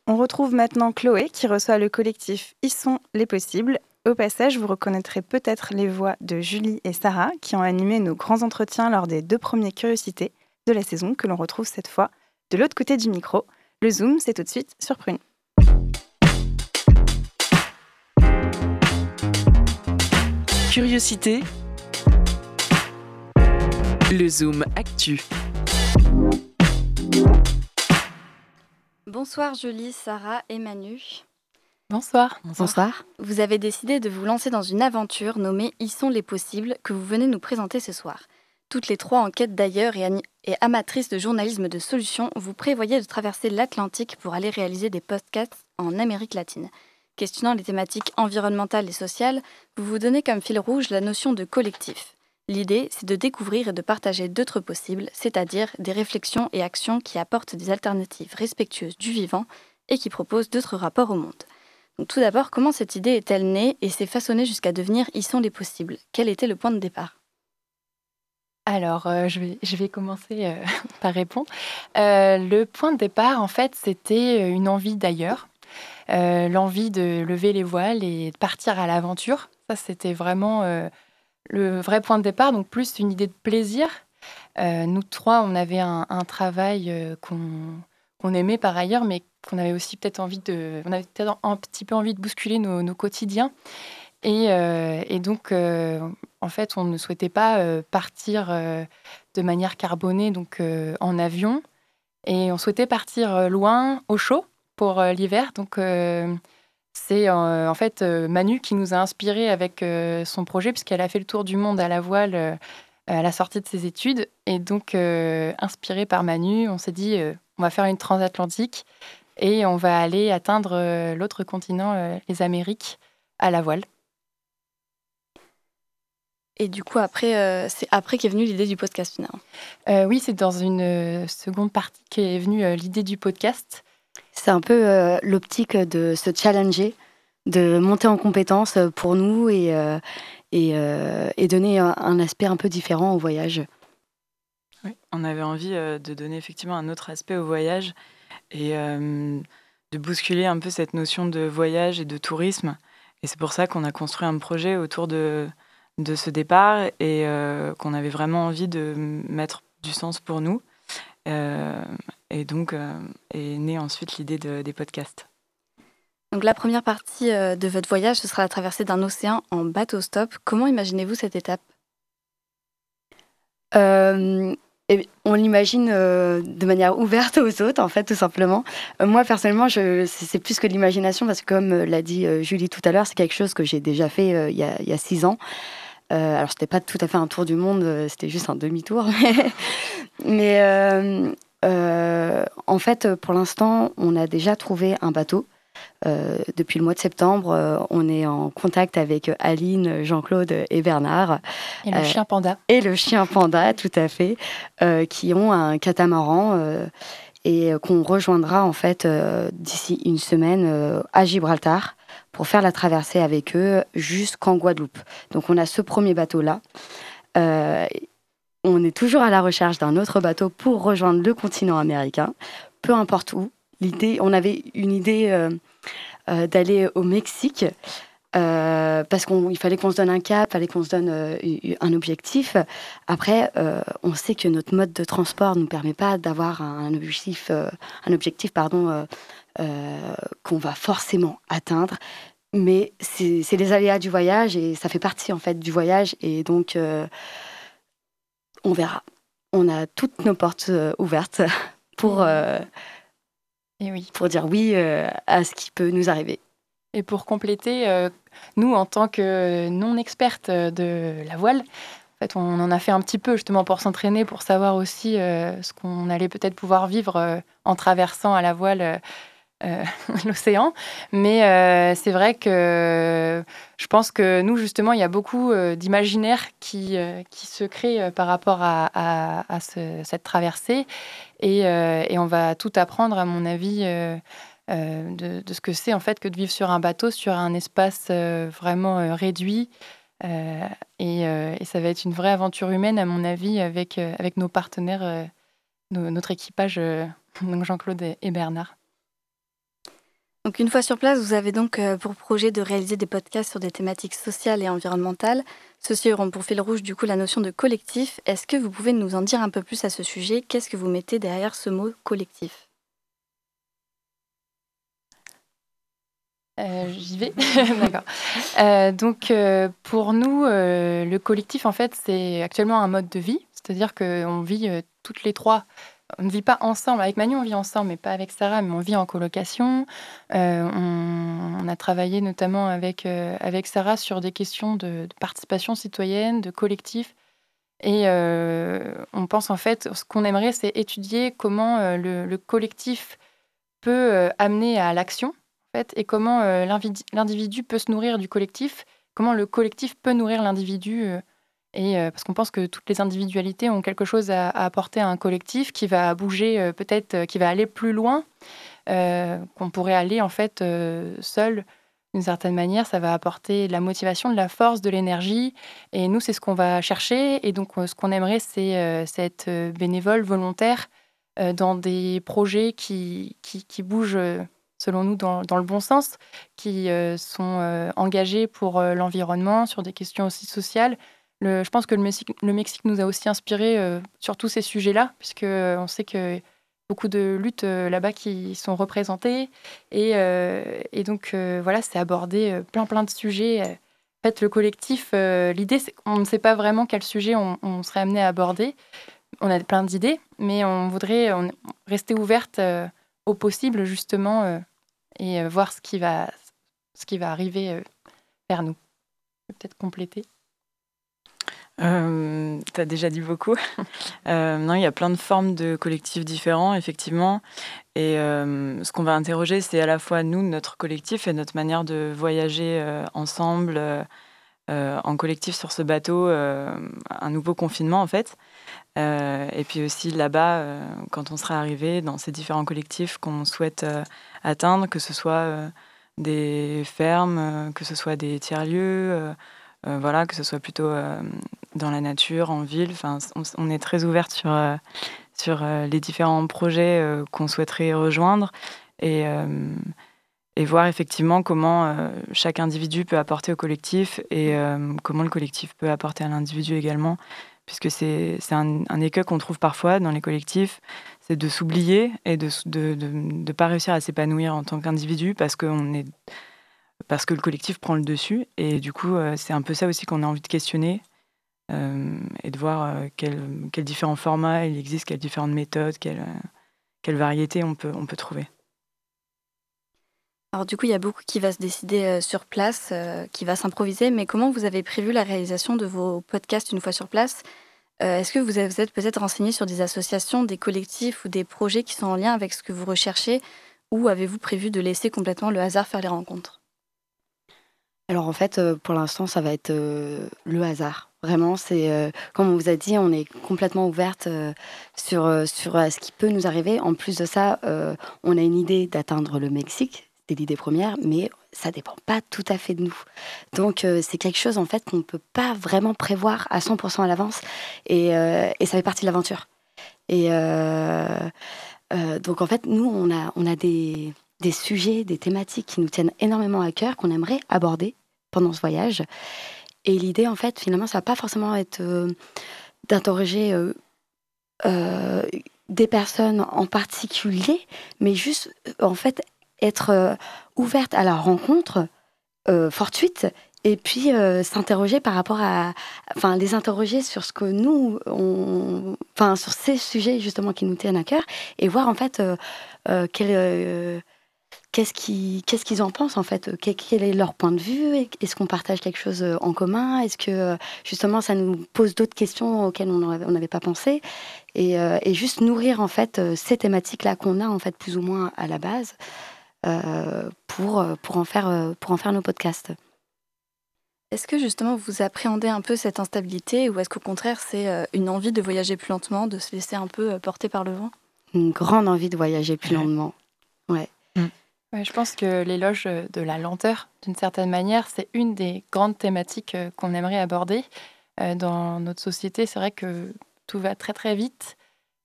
Speaker 1: On retrouve maintenant Chloé qui reçoit le collectif Ils sont les possibles. Au passage, vous reconnaîtrez peut-être les voix de Julie et Sarah qui ont animé nos grands entretiens lors des deux premiers curiosités de la saison que l'on retrouve cette fois de l'autre côté du micro. Le Zoom, c'est tout de suite sur Prune.
Speaker 5: Curiosité. Le Zoom Actu.
Speaker 10: Bonsoir Julie, Sarah et Manu.
Speaker 2: Bonsoir.
Speaker 10: Bonsoir. Vous avez décidé de vous lancer dans une aventure nommée Ils sont les possibles que vous venez nous présenter ce soir. Toutes les trois en quête d'ailleurs et, et amatrices de journalisme de solutions, vous prévoyez de traverser l'Atlantique pour aller réaliser des podcasts en Amérique latine. Questionnant les thématiques environnementales et sociales, vous vous donnez comme fil rouge la notion de collectif. L'idée, c'est de découvrir et de partager d'autres possibles, c'est-à-dire des réflexions et actions qui apportent des alternatives respectueuses du vivant et qui proposent d'autres rapports au monde. Tout d'abord, comment cette idée est-elle née et s'est façonnée jusqu'à devenir Ils sont les possibles? Quel était le point de départ?
Speaker 11: Alors, euh, je, vais, je vais commencer euh, par répondre. Euh, le point de départ, en fait, c'était une envie d'ailleurs. l'envie de lever les voiles et de partir à l'aventure. Ça, c'était vraiment le vrai point de départ, donc plus une idée de plaisir. nous trois, on avait un, travail qu'on aimait par ailleurs, mais qu'on avait aussi peut-être envie de, on avait peut-être un petit peu envie de bousculer nos, quotidiens. Et, et donc, en fait, on ne souhaitait pas partir de manière carbonée, donc en avion. Et on souhaitait partir loin, au chaud, pour l'hiver. Donc, c'est en fait Manu qui nous a inspiré avec son projet, puisqu'elle a fait le tour du monde à la voile à la sortie de ses études. Et donc, inspiré par Manu, on s'est dit, on va faire une transatlantique et on va aller atteindre l'autre continent, les Amériques, à la voile.
Speaker 10: Et du coup, après, euh, c'est après qu'est venue l'idée du podcast finalement?
Speaker 11: Euh, oui, c'est dans une euh, seconde partie qu'est venue l'idée du podcast.
Speaker 12: C'est un peu l'optique de se challenger, de monter en compétence pour nous et, et, et, donner un, aspect un peu différent au voyage.
Speaker 13: Oui, on avait envie de donner effectivement un autre aspect au voyage et de bousculer un peu cette notion de voyage et de tourisme. Et c'est pour ça qu'on a construit un projet autour de, de ce départ et euh, qu'on avait vraiment envie de mettre du sens pour nous. Euh, et donc euh, est née ensuite l'idée des podcasts.
Speaker 10: Donc la première partie de votre voyage, ce sera la traversée d'un océan en bateau stop. Comment imaginez-vous cette étape?
Speaker 12: On l'imagine de manière ouverte aux autres, en fait, tout simplement. moi, personnellement, c'est plus que l'imagination, parce que comme l'a dit Julie tout à l'heure, c'est quelque chose que j'ai déjà fait il, y a, il, y a, six ans. Euh, alors, c'était pas tout à fait un tour du monde, euh, c'était juste un demi-tour. Mais euh, en fait, pour l'instant, on a déjà trouvé un bateau. depuis le mois de septembre, on est en contact avec Aline, Jean-Claude et Bernard.
Speaker 11: Et le chien panda.
Speaker 12: Et le chien panda, tout à fait, qui ont un catamaran et qu'on rejoindra en fait d'ici une semaine à Gibraltar pour faire la traversée avec eux jusqu'en Guadeloupe. Donc on a ce premier bateau-là. Euh, on est toujours à la recherche d'un autre bateau pour rejoindre le continent américain, peu importe où. L'idée, on avait une idée euh, euh, d'aller au Mexique. parce qu'il fallait qu'on se donne un cap, fallait qu'on se donne un objectif. Après, on sait que notre mode de transport ne nous permet pas d'avoir un objectif, un objectif pardon, euh, qu'on va forcément atteindre. Mais c'est les aléas du voyage et ça fait partie en fait du voyage et donc euh, on verra. On a toutes nos portes euh, ouvertes pour,
Speaker 11: et oui.
Speaker 12: pour dire oui à ce qui peut nous arriver.
Speaker 11: Et pour compléter, nous, en tant que non-expertes de la voile, en fait, on en a fait un petit peu justement pour s'entraîner, pour savoir aussi ce qu'on allait peut-être pouvoir vivre en traversant à la voile euh, l'océan. Mais euh, c'est vrai que je pense que nous, justement, il y a beaucoup euh, d'imaginaire qui, qui se crée par rapport à, cette traversée. Et, et, on va tout apprendre, à mon avis, de, ce que c'est en fait que de vivre sur un bateau, sur un espace vraiment réduit. Et, ça va être une vraie aventure humaine, à mon avis, avec, avec nos partenaires, notre équipage, Jean-Claude et Bernard.
Speaker 10: Donc une fois sur place, vous avez donc euh, pour projet de réaliser des podcasts sur des thématiques sociales et environnementales. Ceux-ci auront pour fil rouge du coup la notion de collectif. Est-ce que vous pouvez nous en dire un peu plus à ce sujet? Qu'est-ce que vous mettez derrière ce mot collectif?
Speaker 11: Euh, J'y vais. D'accord. Euh, donc, pour nous, le collectif, en fait, c'est actuellement un mode de vie. C'est-à-dire qu'on vit toutes les trois on ne vit pas ensemble. Avec Manu, on vit ensemble, mais pas avec Sarah, mais on vit en colocation. Euh, on, a travaillé notamment avec, euh, avec Sarah sur des questions de, participation citoyenne, de collectif. Et euh, on pense en fait, ce qu'on aimerait, c'est étudier comment le, collectif peut amener à l'action, en fait, et comment l'individu peut se nourrir du collectif, comment le collectif peut nourrir l'individu et euh, parce qu'on pense que toutes les individualités ont quelque chose à, apporter à un collectif qui va bouger euh, peut-être, euh, qui va aller plus loin qu'on pourrait aller en fait seul. D'une certaine manière, ça va apporter de la motivation, de la force, de l'énergie. Et nous, c'est ce qu'on va chercher. Et donc, ce qu'on aimerait, c'est être bénévole, volontaire dans des projets qui, qui, bougent selon nous, dans le bon sens, qui sont engagés pour l'environnement, sur des questions aussi sociales. Je pense que le Mexique, nous a aussi inspiré sur tous ces sujets-là, puisque on sait que beaucoup de luttes là-bas qui sont représentées. Et, et donc, voilà, c'est aborder plein, plein de sujets. En fait, le collectif, l'idée, c'est qu'on ne sait pas vraiment quel sujet on, serait amené à aborder on a plein d'idées, mais on voudrait rester ouverte euh, au possible, justement, euh, et euh, voir ce qui va, ce qui va arriver vers nous. Peut-être compléter.
Speaker 13: Euh, tu as déjà dit beaucoup. non, il y a plein de formes de collectifs différents, effectivement. Et ce qu'on va interroger, c'est à la fois nous, notre collectif, et notre manière de voyager ensemble, en collectif sur ce bateau, un nouveau confinement, en fait. Euh, et puis aussi là-bas, euh, quand on sera arrivé dans ces différents collectifs qu'on souhaite euh, atteindre, que ce soit des fermes, que ce soit des tiers-lieux, voilà, que ce soit plutôt dans la nature, en ville. Enfin, on, est très ouverte sur, sur les différents projets qu'on souhaiterait rejoindre et, voir effectivement comment chaque individu peut apporter au collectif et comment le collectif peut apporter à l'individu également puisque c'est un, un écueil qu'on trouve parfois dans les collectifs, c'est de s'oublier et de ne pas réussir à s'épanouir en tant qu'individu parce, que le collectif prend le dessus. Et du coup, euh, c'est un peu ça aussi qu'on a envie de questionner euh, et de voir euh, quels quel différents formats il existe, quelles différentes méthodes, quelles, quelle variétés on peut, on peut trouver.
Speaker 10: Alors du coup, il y a beaucoup qui va se décider sur place, qui va s'improviser, mais comment vous avez prévu la réalisation de vos podcasts une fois sur place? Est-ce que vous êtes peut-être renseigné sur des associations, des collectifs ou des projets qui sont en lien avec ce que vous recherchez, ou avez-vous prévu de laisser complètement le hasard faire les rencontres?
Speaker 12: Alors en fait, pour l'instant, ça va être le hasard. Vraiment, c'est comme on vous a dit, on est complètement ouverte sur, sur ce qui peut nous arriver. En plus de ça, on a une idée d'atteindre le Mexique l'idée première, mais ça dépend pas tout à fait de nous. Donc euh, c'est quelque chose en fait qu'on ne peut pas vraiment prévoir à 100% à l'avance et, euh, et, ça fait partie de l'aventure. Et euh, donc en fait nous on a, on a des, des, sujets, des thématiques qui nous tiennent énormément à cœur, qu'on aimerait aborder pendant ce voyage. Et l'idée en fait finalement ça va pas forcément être d'interroger des personnes en particulier, mais juste en fait être euh, ouverte à la rencontre euh, fortuite et puis euh, s'interroger par rapport à, enfin, les interroger sur ce que nous, enfin, sur ces sujets justement qui nous tiennent à cœur et voir en fait quel, qu'est-ce qu'ils qu'est-ce qu'ils en pensent en fait? Quel, est leur point de vue? Est-ce qu'on partage quelque chose en commun? Est-ce que justement ça nous pose d'autres questions auxquelles on n'avait pas pensé? Et, et, juste nourrir en fait ces thématiques là qu'on a en fait plus ou moins à la base. Euh, pour, euh, pour, en faire, euh, pour en faire nos podcasts.
Speaker 10: Est-ce que justement vous appréhendez un peu cette instabilité ou est-ce qu'au contraire c'est une envie de voyager plus lentement, de se laisser un peu porter par le vent?
Speaker 12: Une grande envie de voyager plus lentement. Ouais.
Speaker 11: Ouais. je pense que l'éloge de la lenteur, d'une certaine manière, c'est une des grandes thématiques qu'on aimerait aborder dans notre société. C'est vrai que tout va très très vite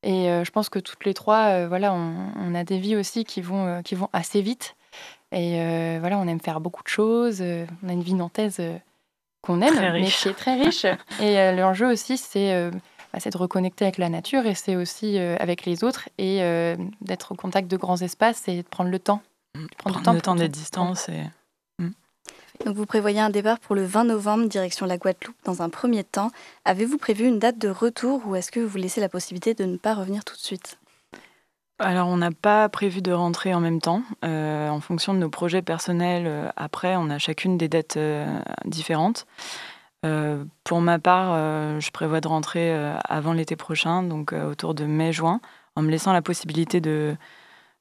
Speaker 11: et euh, je pense que toutes les trois, euh, voilà, on, a des vies aussi qui vont, euh, qui vont assez vite. Et voilà, on aime faire beaucoup de choses. on a une vie nantaise qu'on aime, mais qui est très riche. et l'enjeu aussi, c'est bah, de reconnecter avec la nature et c'est aussi avec les autres et d'être au contact de grands espaces et de prendre le temps.
Speaker 13: Prendre, le temps, le temps des distances et
Speaker 10: donc vous prévoyez un départ pour le 20 novembre direction la Guadeloupe dans un premier temps. Avez-vous prévu une date de retour ou est-ce que vous laissez la possibilité de ne pas revenir tout de suite?
Speaker 13: Alors, on n'a pas prévu de rentrer en même temps. Euh, en fonction de nos projets personnels, euh, après, on a chacune des dates euh, différentes. pour ma part, je prévois de rentrer avant l'été prochain, donc autour de mai-juin, en me laissant la possibilité de,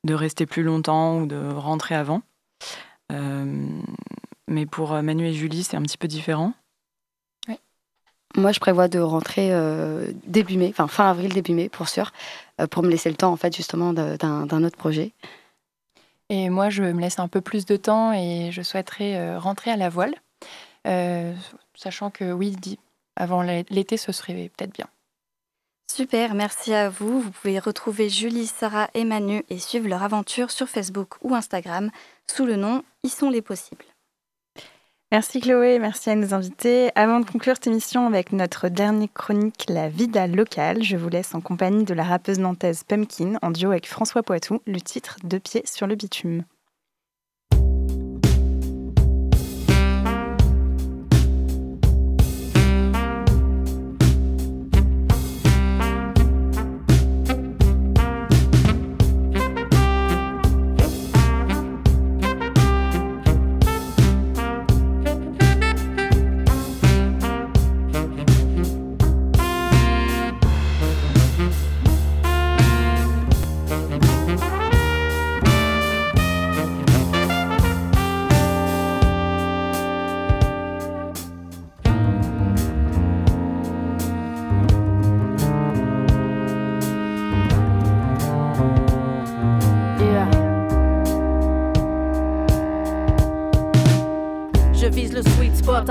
Speaker 13: de rester plus longtemps ou de rentrer avant. Mais pour euh, Manu et Julie, c'est un petit peu différent.
Speaker 12: Oui. Moi, je prévois de rentrer euh, début mai, enfin fin avril, début mai, pour sûr, euh, pour me laisser le temps, en fait, justement, d'un autre projet.
Speaker 11: Et moi, je me laisse un peu plus de temps et je souhaiterais rentrer à la voile, sachant que oui, avant l'été, ce serait peut-être bien.
Speaker 10: Super, merci à vous. Vous pouvez retrouver Julie, Sarah et Manu et suivre leur aventure sur Facebook ou Instagram sous le nom Ils sont les possibles.
Speaker 1: Merci Chloé, merci à nos invités. Avant de conclure cette émission avec notre dernière chronique, la vida locale, je vous laisse en compagnie de la rappeuse nantaise Pumpkin en duo avec François Poitou, le titre Deux pieds sur le bitume.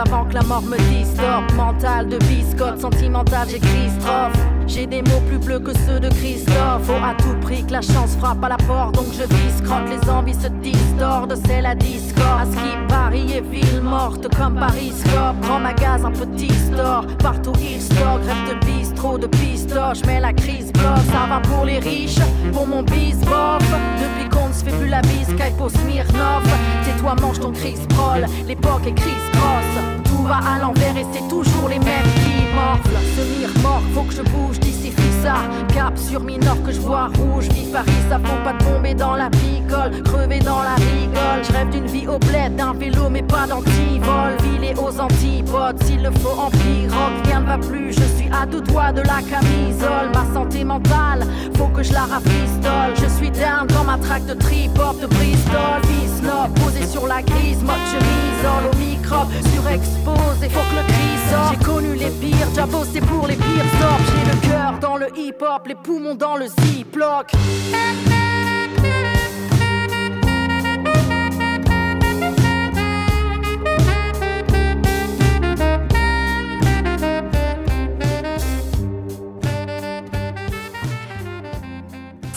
Speaker 14: Avant que la mort me distorde. Mental de biscotte, sentimental, j'écris strophe. J'ai des mots plus bleus que ceux de Christophe. Faut à tout prix que la chance frappe à la porte, donc je vise crotte. Les envies se distordent, c'est la discorde. À ce qui Paris est ville morte comme Paris Scope. Grand magasin, petit store, partout il store. Grève de bistrot, de pistoche, mais la crise bloque. Ça va pour les riches, pour mon bis bof. Depuis qu'on ne se fait plus la bise, Kaipo Smirnov. Tais-toi, mange ton Chris. L'époque est Chris Cross. À l'envers et c'est toujours les mêmes qui morflent. Se mort, faut que je bouge d'ici ça. Cap sur Minor que je vois rouge. Vif Paris, ça faut pas tomber dans la picole. Crever dans la rigole. Je rêve d'une vie au bled, d'un vélo, mais pas d'antivol. Ville aux antipodes, s'il le faut en pirogue. Rien ne va plus, je suis à deux doigts de la camisole. Ma santé mentale, faut que je la rafistole. Je suis down dans ma traque de trip-hop de Bristol. Visnob, posé sur la grise, mode chemise, au microbe, surexposé, faut que le cri sorte. J'ai connu les pires, déjà bossé pour les pires sorts. J'ai le cœur dans le hip-hop, les poumons dans le ziploc.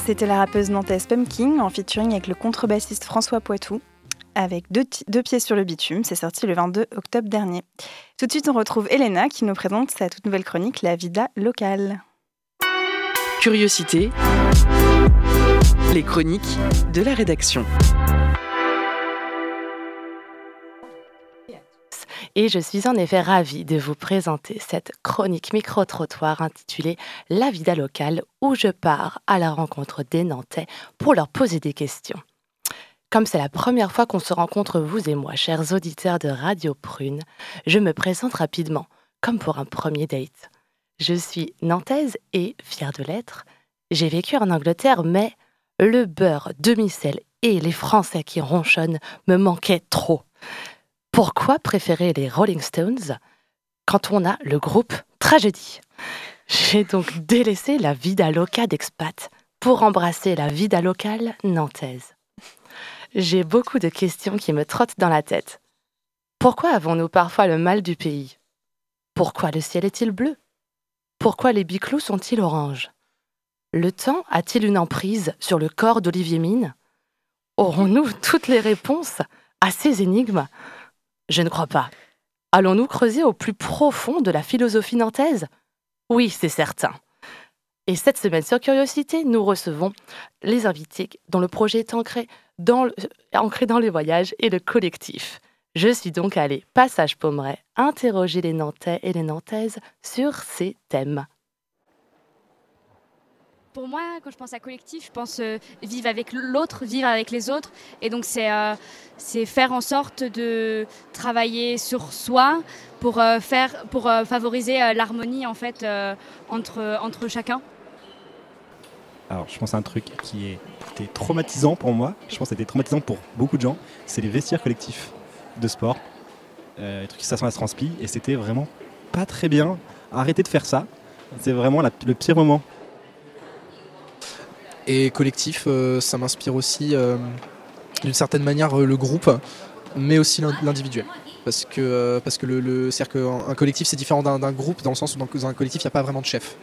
Speaker 1: C'était la rappeuse nantaise Pumpkin en featuring avec le contrebassiste François Poitou avec deux, deux, pieds sur le bitume. C'est sorti le 22 octobre dernier. Tout de suite, on retrouve Elena qui nous présente sa toute nouvelle chronique, La Vida locale.
Speaker 5: Curiosité, les chroniques de la rédaction.
Speaker 15: Et je suis en effet ravie de vous présenter cette chronique micro-trottoir intitulée La vida locale, où je pars à la rencontre des Nantais pour leur poser des questions. Comme c'est la première fois qu'on se rencontre, vous et moi, chers auditeurs de Radio Prune, je me présente rapidement, comme pour un premier date. Je suis nantaise et fière de l'être. J'ai vécu en Angleterre, mais le beurre, demi-sel et les Français qui ronchonnent me manquaient trop. Pourquoi préférer les Rolling Stones quand on a le groupe Tragédie? J'ai donc délaissé la vida loca d'expat pour embrasser la vida locale nantaise. J'ai beaucoup de questions qui me trottent dans la tête. Pourquoi avons-nous parfois le mal du pays? Pourquoi le ciel est-il bleu? Pourquoi les biclous sont-ils oranges? Le temps a-t-il une emprise sur le corps d'Olivier Mine? Aurons-nous toutes les réponses à ces énigmes? Je ne crois pas. Allons-nous creuser au plus profond de la philosophie nantaise? Oui, c'est certain. Et cette semaine sur Curiosité, nous recevons les invités dont le projet est ancré dans le, ancré dans les voyages et le collectif. Je suis donc allée, passage Pommeret, interroger les Nantais et les Nantaises sur ces thèmes.
Speaker 16: Pour moi, quand je pense à collectif, je pense euh, vivre avec l'autre, vivre avec les autres. Et donc, c'est euh, faire en sorte de travailler sur soi pour, euh, faire, pour favoriser l'harmonie en fait, entre, entre chacun.
Speaker 17: Alors, je pense à un truc qui était traumatisant pour moi. Je pense que c'était traumatisant pour beaucoup de gens. C'est les vestiaires collectifs de sport. Euh, les trucs qui s'assemblent à se transpi. Et c'était vraiment pas très bien. Arrêtez de faire ça. C'est vraiment la, le pire moment.
Speaker 18: Et collectif, euh, ça m'inspire aussi euh, d'une certaine manière le groupe, mais aussi l'individuel. Parce que, parce que le, le, un collectif, c'est différent d'un groupe, dans le sens où dans un collectif, il n'y a pas vraiment de chef.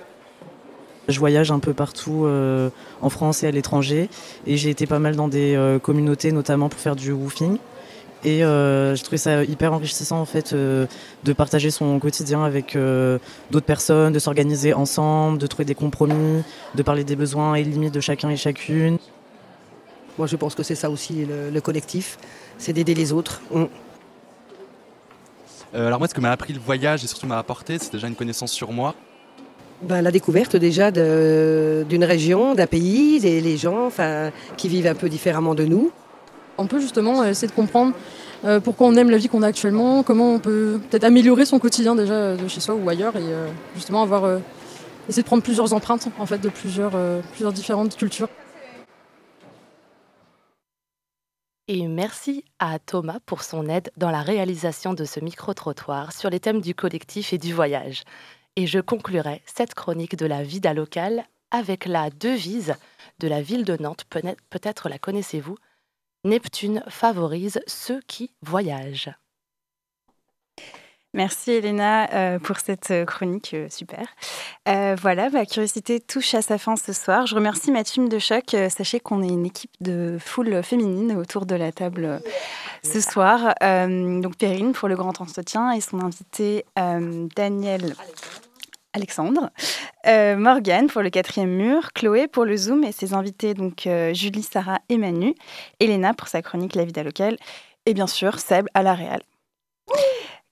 Speaker 19: Je voyage un peu partout euh, en France et à l'étranger et j'ai été pas mal dans des euh, communautés notamment pour faire du woofing. Et euh, j'ai trouvé ça hyper enrichissant en fait euh, de partager son quotidien avec euh, d'autres personnes, de s'organiser ensemble, de trouver des compromis, de parler des besoins et limites de chacun et chacune.
Speaker 20: Moi, je pense que c'est ça aussi le, le collectif, c'est d'aider les autres.
Speaker 21: Alors moi, ce que m'a appris le voyage et surtout m'a apporté, c'est déjà une connaissance sur moi.
Speaker 20: Ben, la découverte déjà de- d'une région, d'un pays, des les gens enfin, qui vivent un peu différemment de nous.
Speaker 22: On peut justement essayer de comprendre euh, pourquoi on aime la vie qu'on a actuellement, comment on peut peut-être améliorer son quotidien déjà euh, de chez soi ou ailleurs et euh, justement avoir euh, essayer de prendre plusieurs empreintes en fait de plusieurs, euh, plusieurs différentes cultures.
Speaker 15: Et merci à Thomas pour son aide dans la réalisation de ce micro-trottoir sur les thèmes du collectif et du voyage. Et je conclurai cette chronique de la vida locale avec la devise de la ville de Nantes. Peut- Peut-être la connaissez-vous. Neptune favorise ceux qui voyagent.
Speaker 1: Merci Elena euh, pour cette euh, chronique euh, super. Euh, voilà, ma curiosité touche à sa fin ce soir. Je remercie ma team de choc. Sachez qu'on est une équipe de foule féminine autour de la table ce soir. Euh, donc Perrine pour le grand entretien et son invité euh, Daniel Alexandre, euh, Morgane pour le quatrième mur, Chloé pour le Zoom et ses invités donc euh, Julie, Sarah et Manu, Elena pour sa chronique La Vida locale et bien sûr Seb à la Réal.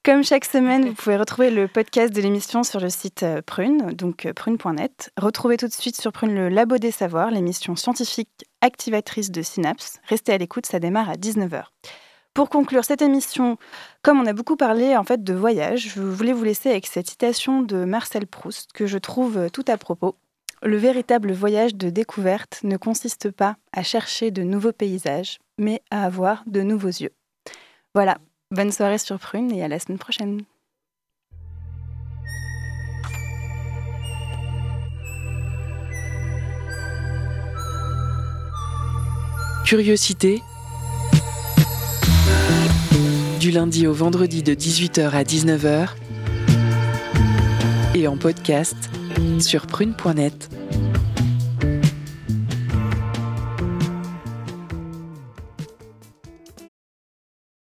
Speaker 1: Comme chaque semaine, vous pouvez retrouver le podcast de l'émission sur le site euh, Prune, donc euh, prune.net. Retrouvez tout de suite sur Prune le Labo des Savoirs, l'émission scientifique activatrice de Synapse. Restez à l'écoute, ça démarre à 19h. Pour conclure cette émission, comme on a beaucoup parlé en fait de voyage, je voulais vous laisser avec cette citation de Marcel Proust que je trouve euh, tout à propos. Le véritable voyage de découverte ne consiste pas à chercher de nouveaux paysages, mais à avoir de nouveaux yeux. Voilà, bonne soirée sur Prune et à la semaine prochaine.
Speaker 5: Curiosité. Du lundi au vendredi de 18h à 19h. Et en podcast sur prune.net.